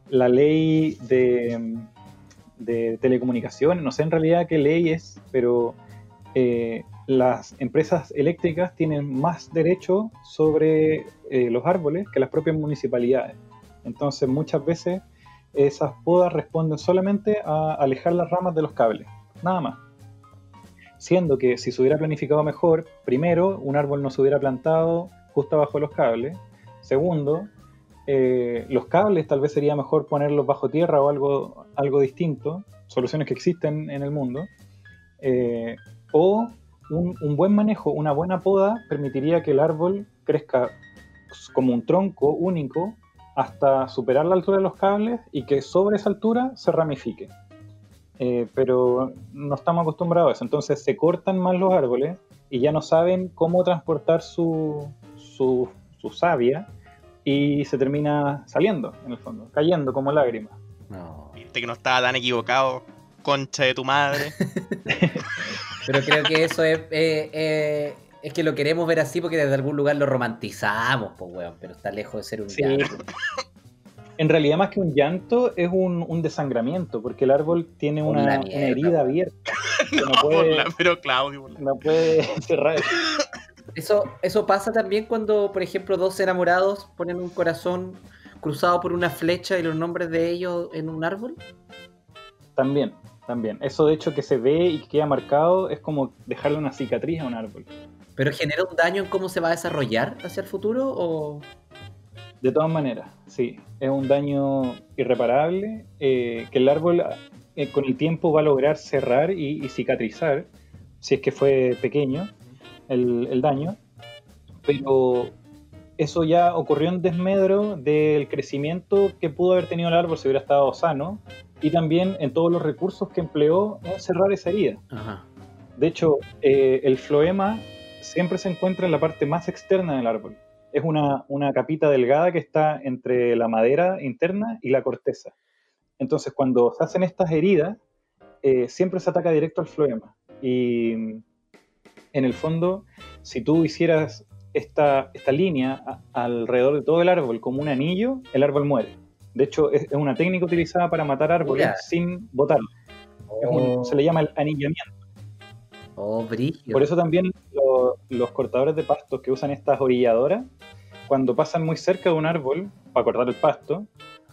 la ley de, telecomunicaciones, no sé en realidad qué ley es, pero eh, las empresas eléctricas tienen más derecho sobre los árboles que las propias municipalidades. Entonces muchas veces esas podas responden solamente a alejar las ramas de los cables, nada más. Siendo que si se hubiera planificado mejor, primero, un árbol no se hubiera plantado justo abajo de los cables. Segundo, eh, los cables tal vez sería mejor ponerlos bajo tierra o algo, algo distinto, soluciones que existen en el mundo. Eh, o un, buen manejo, una buena poda permitiría que el árbol crezca como un tronco único hasta superar la altura de los cables y que sobre esa altura se ramifique. Eh, pero no estamos acostumbrados a eso, entonces se cortan más los árboles y ya no saben cómo transportar su, su, savia y se termina saliendo, en el fondo, cayendo como lágrimas. No. Viste que no estaba tan equivocado, concha de tu madre. pero creo que eso es, eh, eh, es que lo queremos ver así porque desde algún lugar lo romantizamos, pues, weón, pero está lejos de ser un llanto. En realidad, más que un llanto, es un, desangramiento, porque el árbol tiene una, herida abierta. pero Claudio. No puede cerrar. Eso, eso pasa también cuando, por ejemplo, dos enamorados ponen un corazón cruzado por una flecha y los nombres de ellos en un árbol? También, también. Eso de hecho que se ve y que queda marcado es como dejarle una cicatriz a un árbol. ¿Pero genera un daño en cómo se va a desarrollar hacia el futuro o...? De todas maneras, sí. Es un daño irreparable eh, que el árbol eh, con el tiempo va a lograr cerrar y, cicatrizar, si es que fue pequeño el, el daño. Pero eso ya ocurrió en desmedro del crecimiento que pudo haber tenido el árbol si hubiera estado sano y también en todos los recursos que empleó en cerrar esa herida. De hecho, eh, el floema siempre se encuentra en la parte más externa del árbol. Es una, una, capita delgada que está entre la madera interna y la corteza. Entonces, cuando se hacen estas heridas, eh, siempre se ataca directo al floema. Y en el fondo, si tú hicieras esta, esta línea alrededor de todo el árbol como un anillo, el árbol muere. De hecho, es, una técnica utilizada para matar árboles sin botar. Oh. se le llama el anillamiento. Oh, Por eso también los cortadores de pastos que usan estas orilladoras, cuando pasan muy cerca de un árbol para cortar el pasto,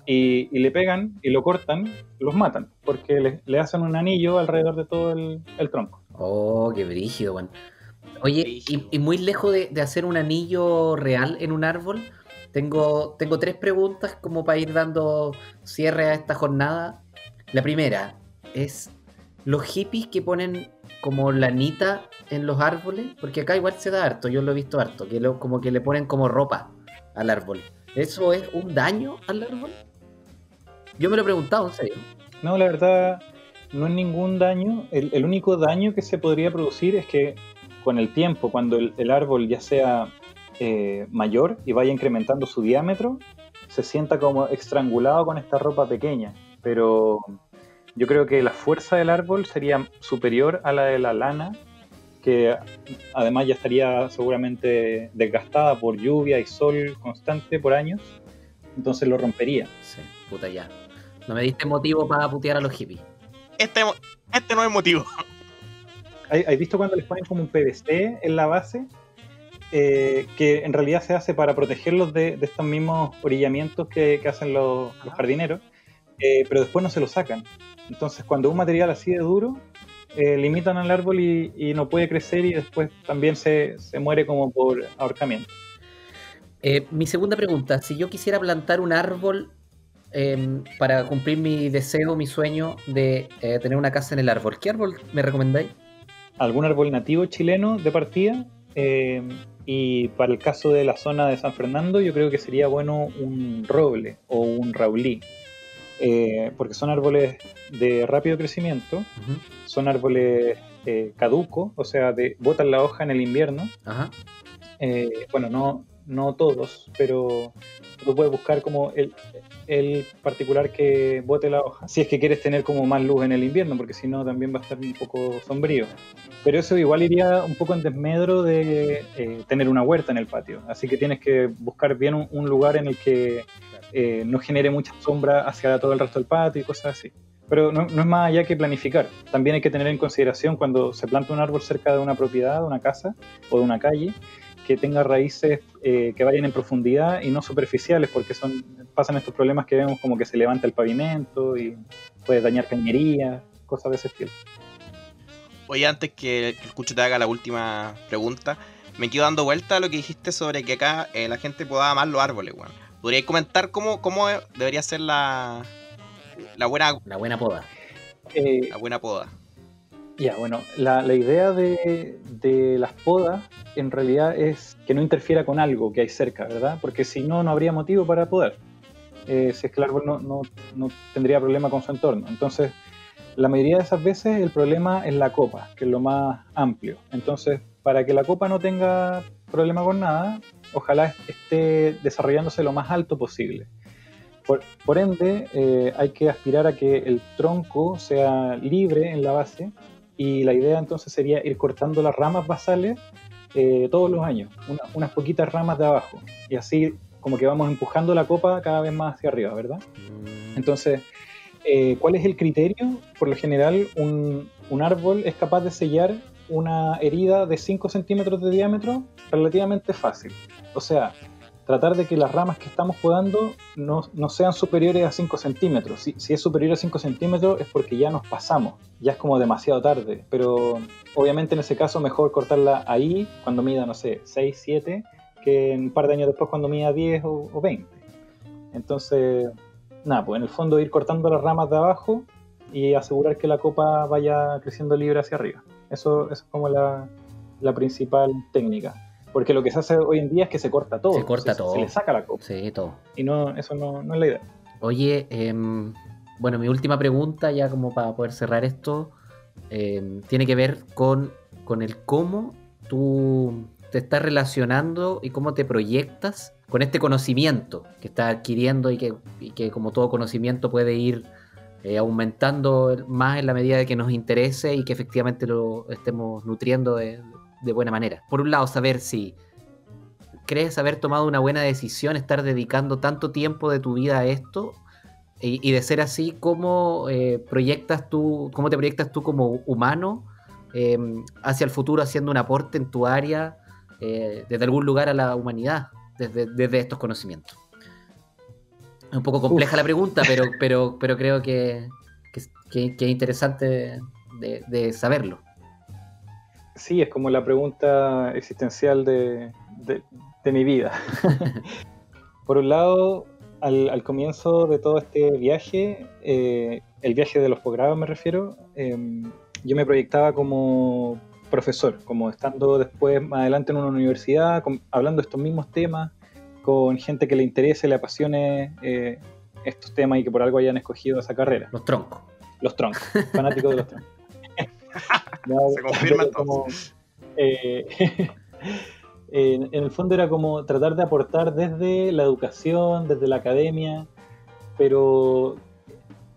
y, le pegan y lo cortan, los matan, porque le, hacen un anillo alrededor de todo el, tronco. Oh, qué brígido, bueno. Oye, y, muy lejos de, hacer un anillo real en un árbol, tengo, tengo tres preguntas como para ir dando cierre a esta jornada. La primera es los hippies que ponen como lanita en los árboles, porque acá igual se da harto, yo lo he visto harto, que lo, como que le ponen como ropa al árbol. ¿Eso es un daño al árbol? Yo me lo he preguntado, en serio. No, la verdad, no es ningún daño. El, único daño que se podría producir es que con el tiempo, cuando el, árbol ya sea eh, mayor y vaya incrementando su diámetro, se sienta como estrangulado con esta ropa pequeña. Pero yo creo que la fuerza del árbol sería superior a la de la lana, que además ya estaría seguramente desgastada por lluvia y sol constante por años, entonces lo rompería. Sí, puta ya. No me diste motivo para putear a los hippies. Este, este no es motivo. ¿Has visto cuando les ponen como un PVC en la base? Eh, que en realidad se hace para protegerlos de, estos mismos orillamientos que, hacen los, jardineros, eh, pero después no se lo sacan. Entonces, cuando un material así de duro, eh, limitan al árbol y, no puede crecer y después también se, muere como por ahorcamiento. mi segunda pregunta, si yo quisiera plantar un árbol em, para cumplir mi deseo, mi sueño de tener una casa en el árbol, ¿qué árbol me recomendáis? algún árbol nativo chileno de partida. Eh, y para el caso de la zona de San Fernando, yo creo que sería bueno un roble o un raulí. Eh, porque son árboles de rápido crecimiento, son árboles eh, caducos, o sea, de, botan la hoja en el invierno. bueno, no, no todos, pero tú puedes buscar como el, el particular que bote la hoja. Si es que quieres tener como más luz en el invierno, porque si no también va a estar un poco sombrío. Pero eso igual iría un poco en desmedro de eh, tener una huerta en el patio. Así que tienes que buscar bien un, lugar en el que eh, no genere mucha sombra hacia todo el resto del patio y cosas así. Pero no, no, es más allá que planificar. También hay que tener en consideración cuando se planta un árbol cerca de una propiedad, de una casa o de una calle, que tenga raíces eh, que vayan en profundidad y no superficiales, porque son pasan estos problemas que vemos como que se levanta el pavimento y puede dañar cañería, cosas de ese estilo. Oye, antes que el escucho te haga la última pregunta, me quedo dando vuelta a lo que dijiste sobre que acá eh, la gente podaba más los árboles, weón. ¿Podrías comentar cómo, cómo debería ser la, la buena... La buena poda. Eh, la buena poda. Ya, bueno, la, idea de, las podas en realidad es que no interfiera con algo que hay cerca, ¿verdad? Porque si no, no habría motivo para podar. Eh, si es que el árbol no, tendría problema con su entorno. Entonces, la mayoría de esas veces el problema es la copa, que es lo más amplio. Entonces, para que la copa no tenga problema con nada, ojalá esté desarrollándose lo más alto posible. Por, ende, eh, hay que aspirar a que el tronco sea libre en la base y la idea entonces sería ir cortando las ramas basales eh, todos los años, unas poquitas ramas de abajo, y así como que vamos empujando la copa cada vez más hacia arriba, ¿verdad? Mm. Entonces, eh, ¿cuál es el criterio? Por lo general, un, un, árbol es capaz de sellar una herida de 5 centímetros de diámetro relativamente fácil. O sea, tratar de que las ramas que estamos podando no, no sean superiores a 5 centímetros. Si, si, es superior a 5 centímetros es porque ya nos pasamos, ya es como demasiado tarde, pero obviamente en ese caso mejor cortarla ahí cuando mida, no sé, 6, 7, que un par de años después cuando mida 10 o, o 20. Entonces, nada, pues en el fondo ir cortando las ramas de abajo y asegurar que la copa vaya creciendo libre hacia arriba. Eso, eso es como la, la principal técnica. Porque lo que se hace hoy en día es que se corta todo. Se corta se, todo. Se le saca la copa. Sí, todo. Y no, eso no, no es la idea. Oye, eh, bueno, mi última pregunta, ya como para poder cerrar esto, eh, tiene que ver con, con el cómo tú te estás relacionando y cómo te proyectas con este conocimiento que estás adquiriendo y que, y que como todo conocimiento puede ir eh, aumentando más en la medida de que nos interese y que efectivamente lo estemos nutriendo de, de buena manera. Por un lado, saber si crees haber tomado una buena decisión, estar dedicando tanto tiempo de tu vida a esto, y, y de ser así, ¿cómo eh, proyectas tú, cómo te proyectas tú como humano eh, hacia el futuro haciendo un aporte en tu área, eh, desde algún lugar a la humanidad, desde, desde estos conocimientos? Es un poco compleja Uf. la pregunta, pero, pero, pero creo que, que, es interesante de, de saberlo. Sí, es como la pregunta existencial de, de- de mi vida. Por un lado, al, al comienzo de todo este viaje, eh, el viaje de los posgrados me refiero, eh, yo me proyectaba como profesor, como estando después más adelante en una universidad, con- hablando de estos mismos temas, con gente que le interese, le apasione eh, estos temas y que por algo hayan escogido esa carrera. Los troncos. Los troncos, fanáticos de los troncos. Se confirma pero como, eh, en, en el fondo era como tratar de aportar desde la educación, desde la academia, pero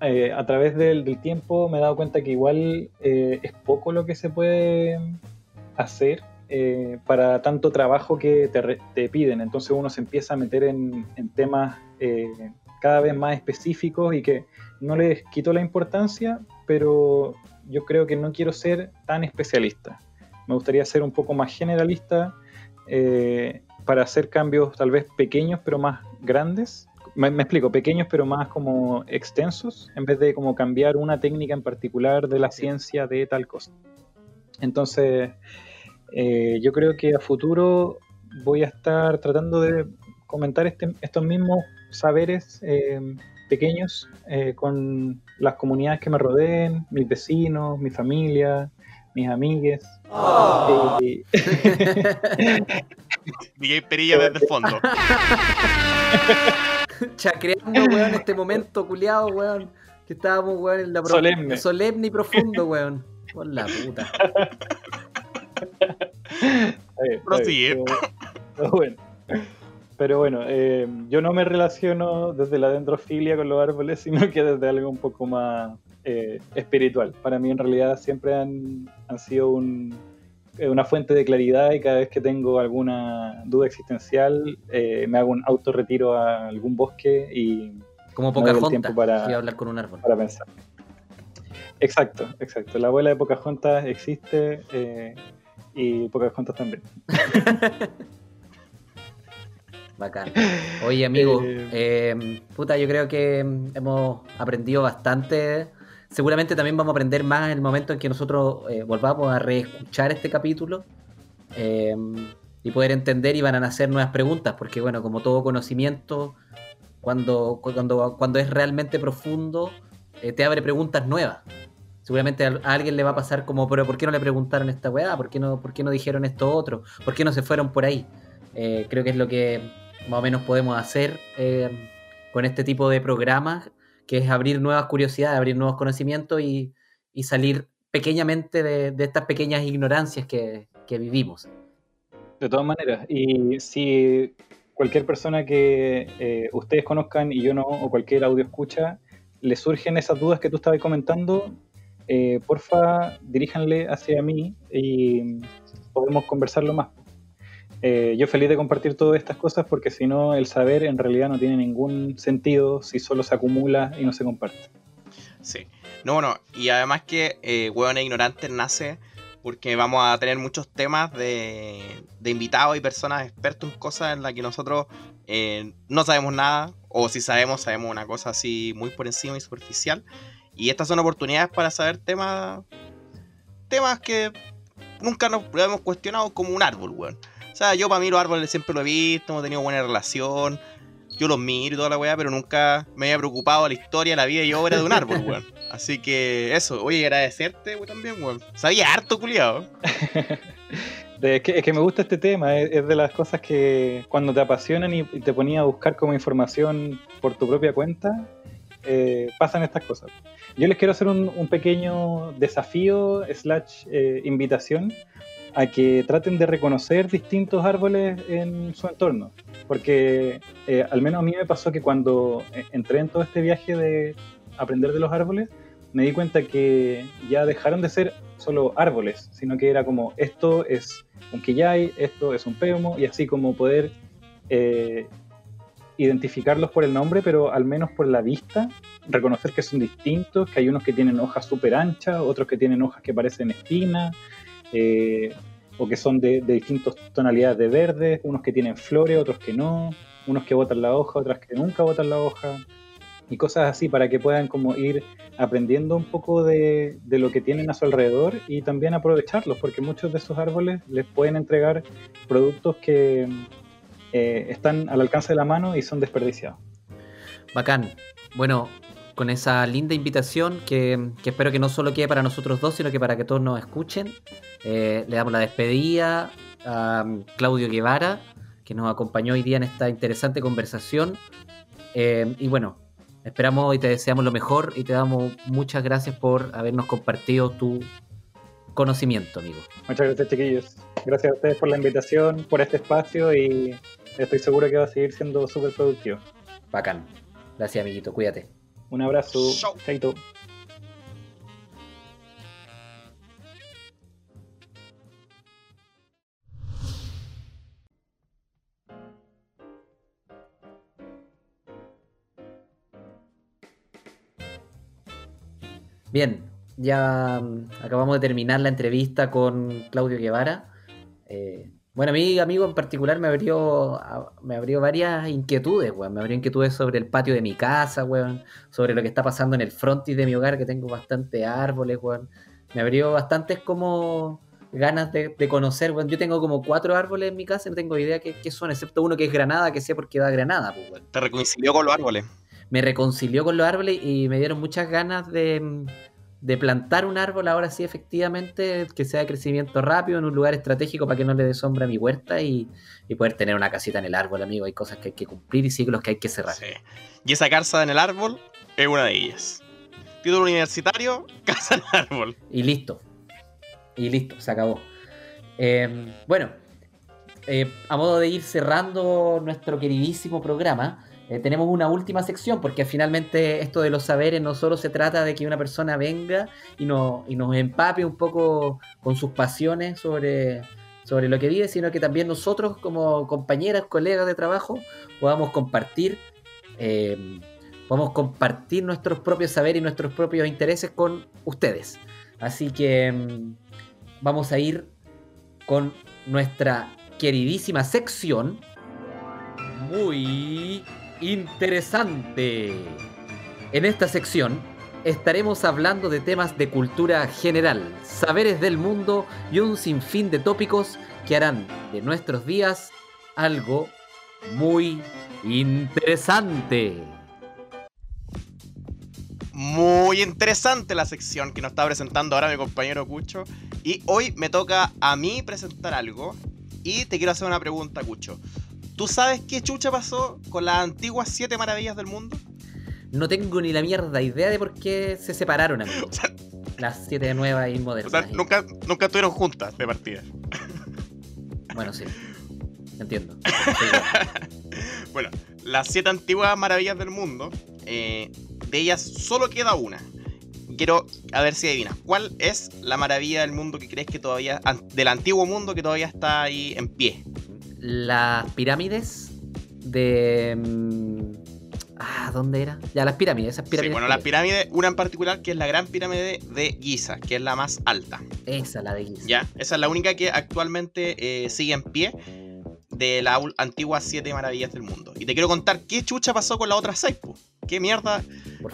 eh, a través del, del tiempo me he dado cuenta que igual eh, es poco lo que se puede hacer eh, para tanto trabajo que te, te piden. Entonces uno se empieza a meter en, en temas eh, cada vez más específicos y que no les quito la importancia, pero yo creo que no quiero ser tan especialista. Me gustaría ser un poco más generalista eh, para hacer cambios tal vez pequeños pero más grandes. Me, me explico, pequeños pero más como extensos, en vez de como cambiar una técnica en particular de la ciencia de tal cosa. Entonces, eh, yo creo que a futuro voy a estar tratando de comentar este- estos mismos saberes eh, pequeños eh, con las comunidades que me rodeen, mis vecinos, mi familia, mis amigues. Eh, DJ Perilla desde fondo. Chacreando, weón, este momento culiado, weón. Que estábamos, weón, en la pro- Solemne. solemne y profundo, weón. Por la puta. Prosigue. pero bueno. Pero bueno, eh, yo no me relaciono desde la dendrofilia con los árboles, sino que desde algo un poco más eh, espiritual. Para mí en realidad siempre han, han sido un- eh, una fuente de claridad y cada vez que tengo alguna duda existencial eh, me hago un autorretiro a algún bosque y Como el Pocahontas. tiempo para- a hablar con un árbol. para pensar. Exacto, exacto. La abuela de Pocahontas existe eh, y Pocahontas también. Bacán. Oye, amigo, Eh, eh, puta, yo creo que hemos aprendido bastante. Seguramente también vamos a aprender más en el momento en que nosotros eh, volvamos a reescuchar este capítulo eh, y poder entender y van a nacer nuevas preguntas, porque bueno, como todo conocimiento, cuando, cuando, cuando es realmente profundo, eh, te abre preguntas nuevas. Seguramente a a alguien le va a pasar como, pero ¿por qué no le preguntaron esta weá? ¿Por qué no, por qué no dijeron esto otro? ¿Por qué no se fueron por ahí? Eh, creo que es lo que más o menos podemos hacer eh, con este tipo de programas, que es abrir nuevas curiosidades, abrir nuevos conocimientos y, salir pequeñamente de, estas pequeñas ignorancias que, que vivimos. De todas maneras, y si cualquier persona que eh, ustedes conozcan y yo no, o cualquier audio escucha, le surgen esas dudas que tú estabas comentando, eh, porfa, diríjanle hacia mí y podemos conversarlo más. Eh, yo feliz de compartir todas estas cosas porque si no, el saber en realidad no tiene ningún sentido si solo se acumula y no se comparte. Sí. No, bueno, y además que eh, Hueones Ignorantes nace porque vamos a tener muchos temas de, de invitados y personas expertos en cosas en las que nosotros eh, no sabemos nada, o si sabemos, sabemos una cosa así muy por encima y superficial. Y estas son oportunidades para saber temas, temas que nunca nos hemos cuestionado como un árbol, weón. O sea, yo para mí los árboles siempre lo he visto, hemos tenido buena relación, yo los miro y toda la weá, pero nunca me había preocupado la historia, la vida y obra de un árbol, weón. Así que eso, oye, agradecerte, weón, también, weón. Sabía harto, culiado. Es que, es que me gusta este tema, es, de las cosas que cuando te apasionan y, te ponía a buscar como información por tu propia cuenta, eh, pasan estas cosas. Yo les quiero hacer un, un pequeño desafío slash eh, invitación a que traten de reconocer distintos árboles en su entorno. Porque eh, al menos a mí me pasó que cuando eh, entré en todo este viaje de aprender de los árboles, me di cuenta que ya dejaron de ser solo árboles, sino que era como esto es un quillay, esto es un peumo, y así como poder eh, identificarlos por el nombre, pero al menos por la vista, reconocer que son distintos, que hay unos que tienen hojas súper anchas, otros que tienen hojas que parecen espinas, eh, o que son de, de distintas tonalidades de verde, unos que tienen flores, otros que no, unos que botan la hoja, otras que nunca botan la hoja, y cosas así para que puedan como ir aprendiendo un poco de, lo que tienen a su alrededor y también aprovecharlos, porque muchos de esos árboles les pueden entregar productos que eh, están al alcance de la mano y son desperdiciados. Bacán. Bueno, con esa linda invitación que, que espero que no solo quede para nosotros dos, sino que para que todos nos escuchen, eh, le damos la despedida a um, Claudio Guevara, que nos acompañó hoy día en esta interesante conversación. Eh, y bueno, esperamos y te deseamos lo mejor y te damos muchas gracias por habernos compartido tu conocimiento, amigo. Muchas gracias, chiquillos. Gracias a ustedes por la invitación, por este espacio y estoy seguro que va a seguir siendo súper productivo. Bacán. Gracias, amiguito. Cuídate. Un abrazo. Chau. Chaito. Bien, ya acabamos de terminar la entrevista con Claudio Guevara. Eh, bueno, a mí, amigo, en particular me abrió, me abrió varias inquietudes, weón. Me abrió inquietudes sobre el patio de mi casa, weón. Sobre lo que está pasando en el frontis de mi hogar, que tengo bastantes árboles, weón. Me abrió bastantes como ganas de, de conocer, weón. Yo tengo como cuatro árboles en mi casa y no tengo idea qué, qué son, excepto uno que es granada, que sé por qué da granada, pues, weón Te reconcilió con los árboles. me reconcilió con los árboles y me dieron muchas ganas de, de plantar un árbol ahora sí efectivamente que sea de crecimiento rápido en un lugar estratégico para que no le dé sombra a mi huerta y, y poder tener una casita en el árbol, amigo. Hay cosas que hay que cumplir y ciclos que hay que cerrar. Sí. Y esa casa en el árbol es una de ellas. Título universitario, casa en el árbol. Y listo. Y listo, se acabó. Eh, bueno, eh, a modo de ir cerrando nuestro queridísimo programa, eh, tenemos una última sección, porque finalmente esto de los saberes no solo se trata de que una persona venga y, no- y nos empape un poco con sus pasiones sobre, sobre lo que vive, sino que también nosotros como compañeras, colegas de trabajo, podamos compartir. eh, podamos compartir nuestros propios saberes y nuestros propios intereses con ustedes. Así que mm, vamos a ir con nuestra queridísima sección. Muy interesante. En esta sección estaremos hablando de temas de cultura general, saberes del mundo y un sinfín de tópicos que harán de nuestros días algo muy interesante. Muy interesante la sección que nos está presentando ahora mi compañero Cucho. Y hoy me toca a mí presentar algo. Y te quiero hacer una pregunta, Cucho. ¿Tú sabes qué chucha pasó con las antiguas siete maravillas del mundo? No tengo ni la mierda idea de por qué se separaron, amigo. O sea, Las siete nuevas y o modernas. sea, nunca, nunca estuvieron juntas de partida. Bueno, sí. Entiendo. Bueno. Las siete antiguas maravillas del mundo, eh, de ellas solo queda una. Quiero a ver si adivinas. ¿Cuál es la maravilla del mundo que crees que todavía, del antiguo mundo que todavía está ahí en pie? Las pirámides de. mm, Ah, ¿dónde era? Ya, las pirámides, esas Sí, pirámides. bueno, que la hay. pirámide, una en particular que es la gran pirámide de Giza, que es la más alta. Esa, la de Giza. ¿Ya? Esa es la única que actualmente eh, sigue en pie de las antiguas siete maravillas del mundo. Y te quiero contar qué chucha pasó con las otras seis. ¿Qué mierda,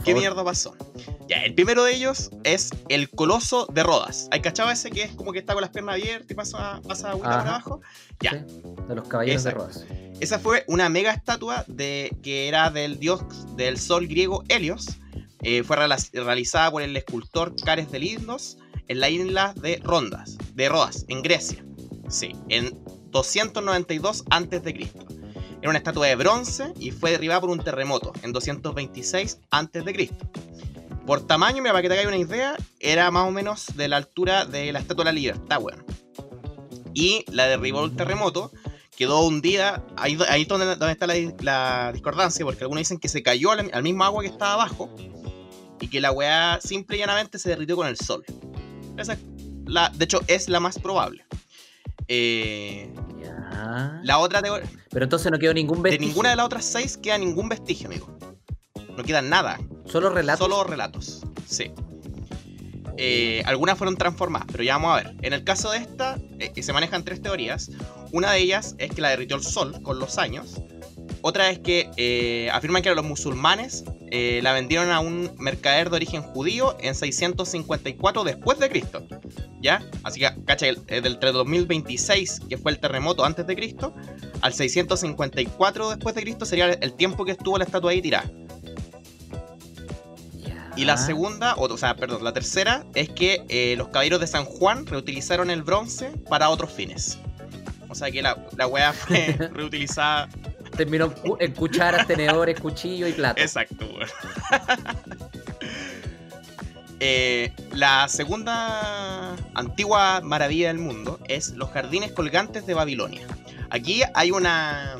qué mierda pasó? Ya, el primero de ellos es el Coloso de Rodas. ¿Hay cachado ese que es como que está con las piernas abiertas y pasa, pasa por Ajá. abajo? Ya. Sí, de los caballeros Exacto. de Rodas. Esa fue una mega estatua de, que era del dios del sol griego Helios. Eh, fue realizada por el escultor Cares de Lindos en la isla de Rondas, de Rodas, en Grecia. Sí, en 292 a.C. Era una estatua de bronce y fue derribada por un terremoto en 226 a.C. Por tamaño, mira, para que te hagas una idea, era más o menos de la altura de la Estatua de la Libertad. Y la derribó el terremoto, quedó hundida, ahí, ahí es donde, donde está la, discordancia, porque algunos dicen que se cayó al, mismo agua que estaba abajo, y que la weá simple y llanamente se derritió con el sol. Esa es la, de hecho, es la más probable. Eh, Ya. la otra teoría... Pero entonces no quedó ningún De vestigio. ninguna de las otras seis queda ningún vestigio, amigo. No queda nada. Solo relatos. Solo relatos. Sí. Eh, algunas fueron transformadas, pero ya vamos a ver. En el caso de esta, eh, que se manejan tres teorías. Una de ellas es que la derritió el sol con los años. Otra es que eh, afirman que los musulmanes eh, la vendieron a un mercader de origen judío en 654 después de Cristo. ¿Ya? Así que, cacha, eh, del entre 2026, que fue el terremoto antes de Cristo, al 654 después de Cristo sería el tiempo que estuvo la estatua ahí tirada. Y la segunda, o, o sea, perdón, la tercera es que eh, los caballeros de San Juan reutilizaron el bronce para otros fines. O sea que la, la weá fue reutilizada. Terminó en cu- en cucharas, tenedores, cuchillo y plato. Exacto, weón. Eh, la segunda antigua maravilla del mundo es los jardines colgantes de Babilonia. Aquí hay una.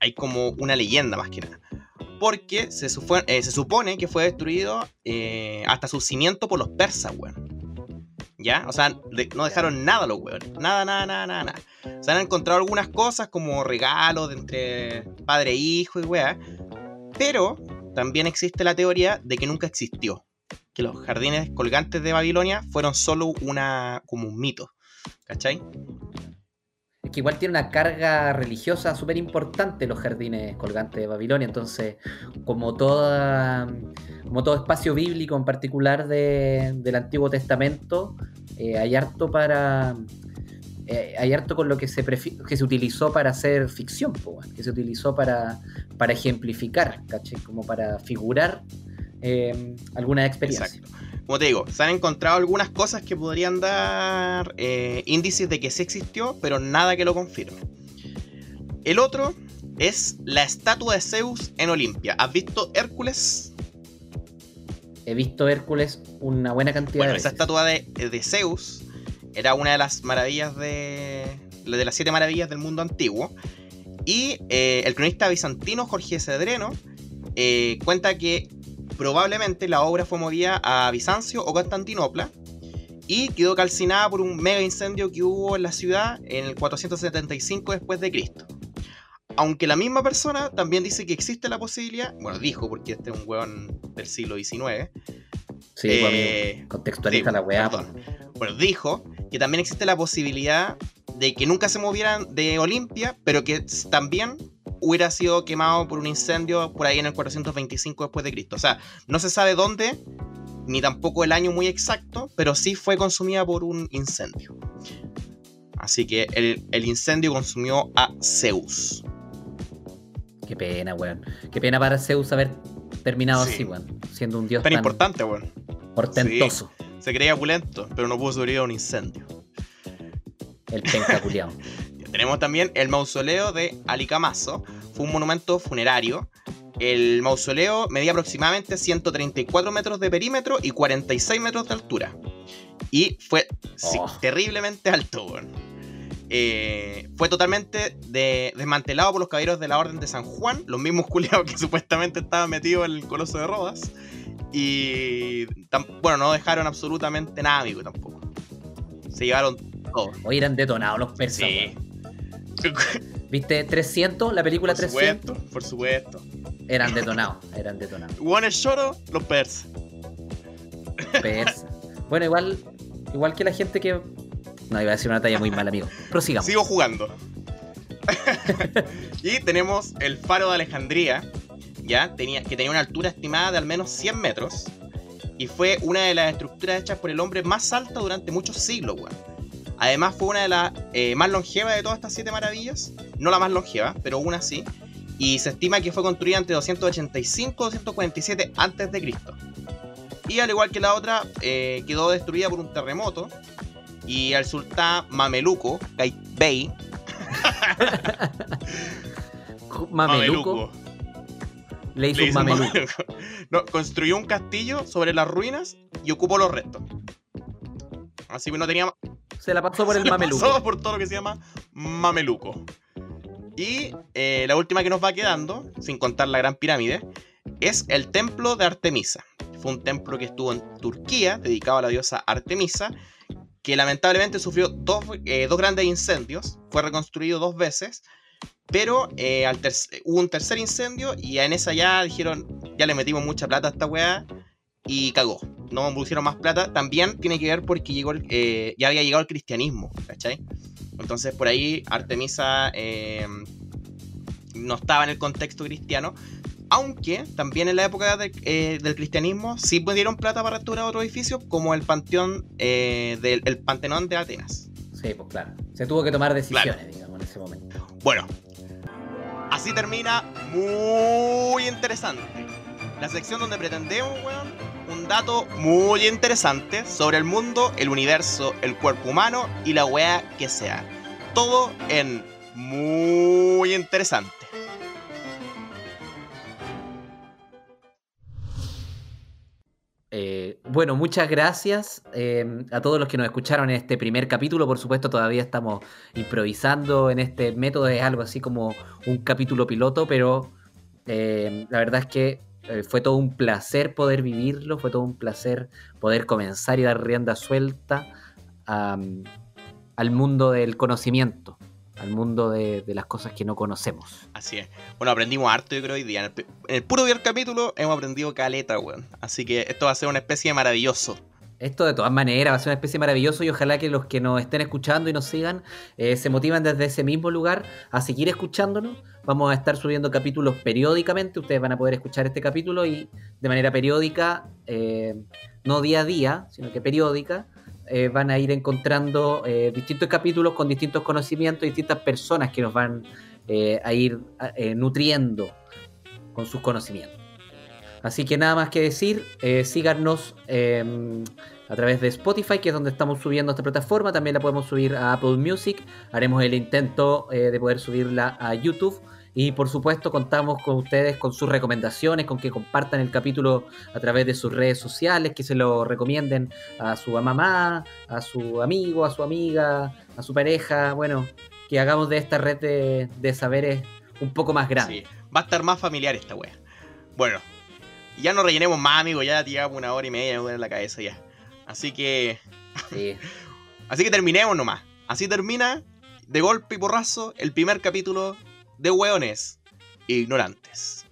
Hay como una leyenda más que nada. Porque se, eh, supone que fue destruido eh, hasta su cimiento por los persas, weón. ¿Ya? O sea, no dejaron nada los weones. Nada, nada, nada, nada, nada. Se han encontrado algunas cosas como regalos entre padre e hijo y weá. Pero también existe la teoría de que nunca existió. Que los jardines colgantes de Babilonia fueron solo una. como un mito. ¿Cachai? Que igual tiene una carga religiosa súper importante los jardines colgantes de Babilonia. Entonces, como toda, como todo espacio bíblico, en particular de- del Antiguo Testamento, eh, hay harto para. eh, hay harto con lo que se, que se utilizó para hacer ficción, que se utilizó para, para ejemplificar, ¿cachai? Como para figurar eh, alguna experiencia. Como te digo, se han encontrado algunas cosas que podrían dar eh, índices de que sí existió, pero nada que lo confirme. El otro es la estatua de Zeus en Olimpia. ¿Has visto Hércules? He visto Hércules una buena cantidad Bueno, de esa veces. estatua de, de Zeus era una de las maravillas de. de las siete maravillas del mundo antiguo. Y eh, el cronista bizantino Jorge Cedreno eh, cuenta que probablemente la obra fue movida a Bizancio o Constantinopla y quedó calcinada por un mega incendio que hubo en la ciudad en el 475 después de Cristo. Aunque la misma persona también dice que existe la posibilidad, bueno, dijo porque este es un hueón del siglo XIX, Sí, pues, eh, contextualiza sí, la weá. perdón. Bueno, dijo que también existe la posibilidad de que nunca se movieran de Olimpia, pero que también hubiera sido quemado por un incendio por ahí en el 425 después de Cristo. O sea, no se sabe dónde, ni tampoco el año muy exacto, pero sí fue consumida por un incendio. Así que el, el incendio consumió a Zeus. Qué pena, weón. Qué pena para Zeus haber terminado Sí. así, weón. Siendo un dios Tan tan, importante, weón. portentoso. Se creía opulento, pero no pudo sobrevivir a un incendio. El penca culiao. Tenemos también el mausoleo de Alicamaso. Fue un monumento funerario. El mausoleo medía aproximadamente 134 metros de perímetro y 46 metros de altura. Y fue Oh. terriblemente alto. Eh, fue totalmente de- desmantelado por los caballeros de la Orden de San Juan, los mismos culiados que supuestamente estaban metidos en el Coloso de Rodas. Y bueno, no dejaron absolutamente nada, amigo, tampoco. Se llevaron todo. Hoy eran detonados los persas, Sí. ¿Viste 300? La película Por 300. supuesto, por supuesto. Eran detonados, eran detonados. One Shoro, los Pers. Persa. Bueno, igual, igual que la gente que. No, iba a decir una talla muy mala, amigo. Prosigamos. Sigo jugando. y tenemos el faro de Alejandría, ya tenía, que tenía una altura estimada de al menos 100 metros. Y fue una de las estructuras hechas por el hombre más alta durante muchos siglos, weón. Además fue una de las eh, más longevas de todas estas siete maravillas. No la más longeva, pero una sí. Y se estima que fue construida entre 285 y 247 a.C. Y al igual que la otra, eh, quedó destruida por un terremoto. Y al sultán mameluco, Bey, Mameluco. Le hizo le un hizo un mameluco. mameluco. No, construyó un castillo sobre las ruinas y ocupó los restos. Así que no tenía Se la pasó por el se mameluco. pasó por todo lo que se llama mameluco. Y eh, la última que nos va quedando, sin contar la Gran Pirámide, es el templo de Artemisa. Fue un templo que estuvo en Turquía, dedicado a la diosa Artemisa, que lamentablemente sufrió dos, eh, dos grandes incendios. Fue reconstruido dos veces, pero eh, al hubo un tercer incendio y en esa ya dijeron, ya le metimos mucha plata a esta weá y cagó. No pusieron más plata. También tiene que ver porque llegó el- eh, ya había llegado el cristianismo, ¿cachai? Entonces por ahí Artemisa eh, no estaba en el contexto cristiano. Aunque también en la época de- eh, del cristianismo sí dieron plata para restaurar otros edificios, como el panteón del el Pantenón de Atenas. Sí, pues claro. Se tuvo que tomar decisiones, digamos, en ese momento. Bueno, así termina muy interesante. La sección donde pretendemos, weón, un dato muy interesante sobre el mundo, el universo, el cuerpo humano y la wea que sea. Todo en muy interesante. Eh, bueno, muchas gracias eh, a todos los que nos escucharon en este primer capítulo. Por supuesto, todavía estamos improvisando en este método. Es algo así como un capítulo piloto, pero eh, la verdad es que eh, fue todo un placer poder vivirlo. Fue todo un placer poder comenzar y dar rienda suelta am, al mundo del conocimiento, al mundo de, de las cosas que no conocemos. Así es. Bueno, aprendimos harto, yo creo, hoy día. En el, en el puro primer capítulo hemos aprendido caleta, weón. Así que esto va a ser una especie de maravilloso. Esto de todas maneras va a ser una especie maravilloso y ojalá que los que nos estén escuchando y nos sigan eh, se motiven desde ese mismo lugar a seguir escuchándonos. Vamos a estar subiendo capítulos periódicamente. Ustedes van a poder escuchar este capítulo y de manera periódica, eh, no día a día, sino que periódica, eh, van a ir encontrando eh, distintos capítulos con distintos conocimientos, distintas personas que nos van a ir nutriendo con sus conocimientos. Así que nada más que decir, síganos eh, a través de Spotify, que es donde estamos subiendo esta plataforma. También la podemos subir a Apple Music. Haremos el intento de poder subirla a YouTube. Y por supuesto contamos con ustedes con sus recomendaciones, con que compartan el capítulo a través de sus redes sociales, que se lo recomienden a su mamá, a su amigo, a su amiga, a su pareja. Bueno, que hagamos de esta red de, de saberes un poco más grande. Sí, va a estar más familiar esta wea. Bueno, ya no rellenemos más, amigo. Ya tiramos una hora y media me duele la cabeza ya. Así que. Sí. Así que terminemos nomás. Así termina, de golpe y porrazo, el primer capítulo de Hueones Ignorantes.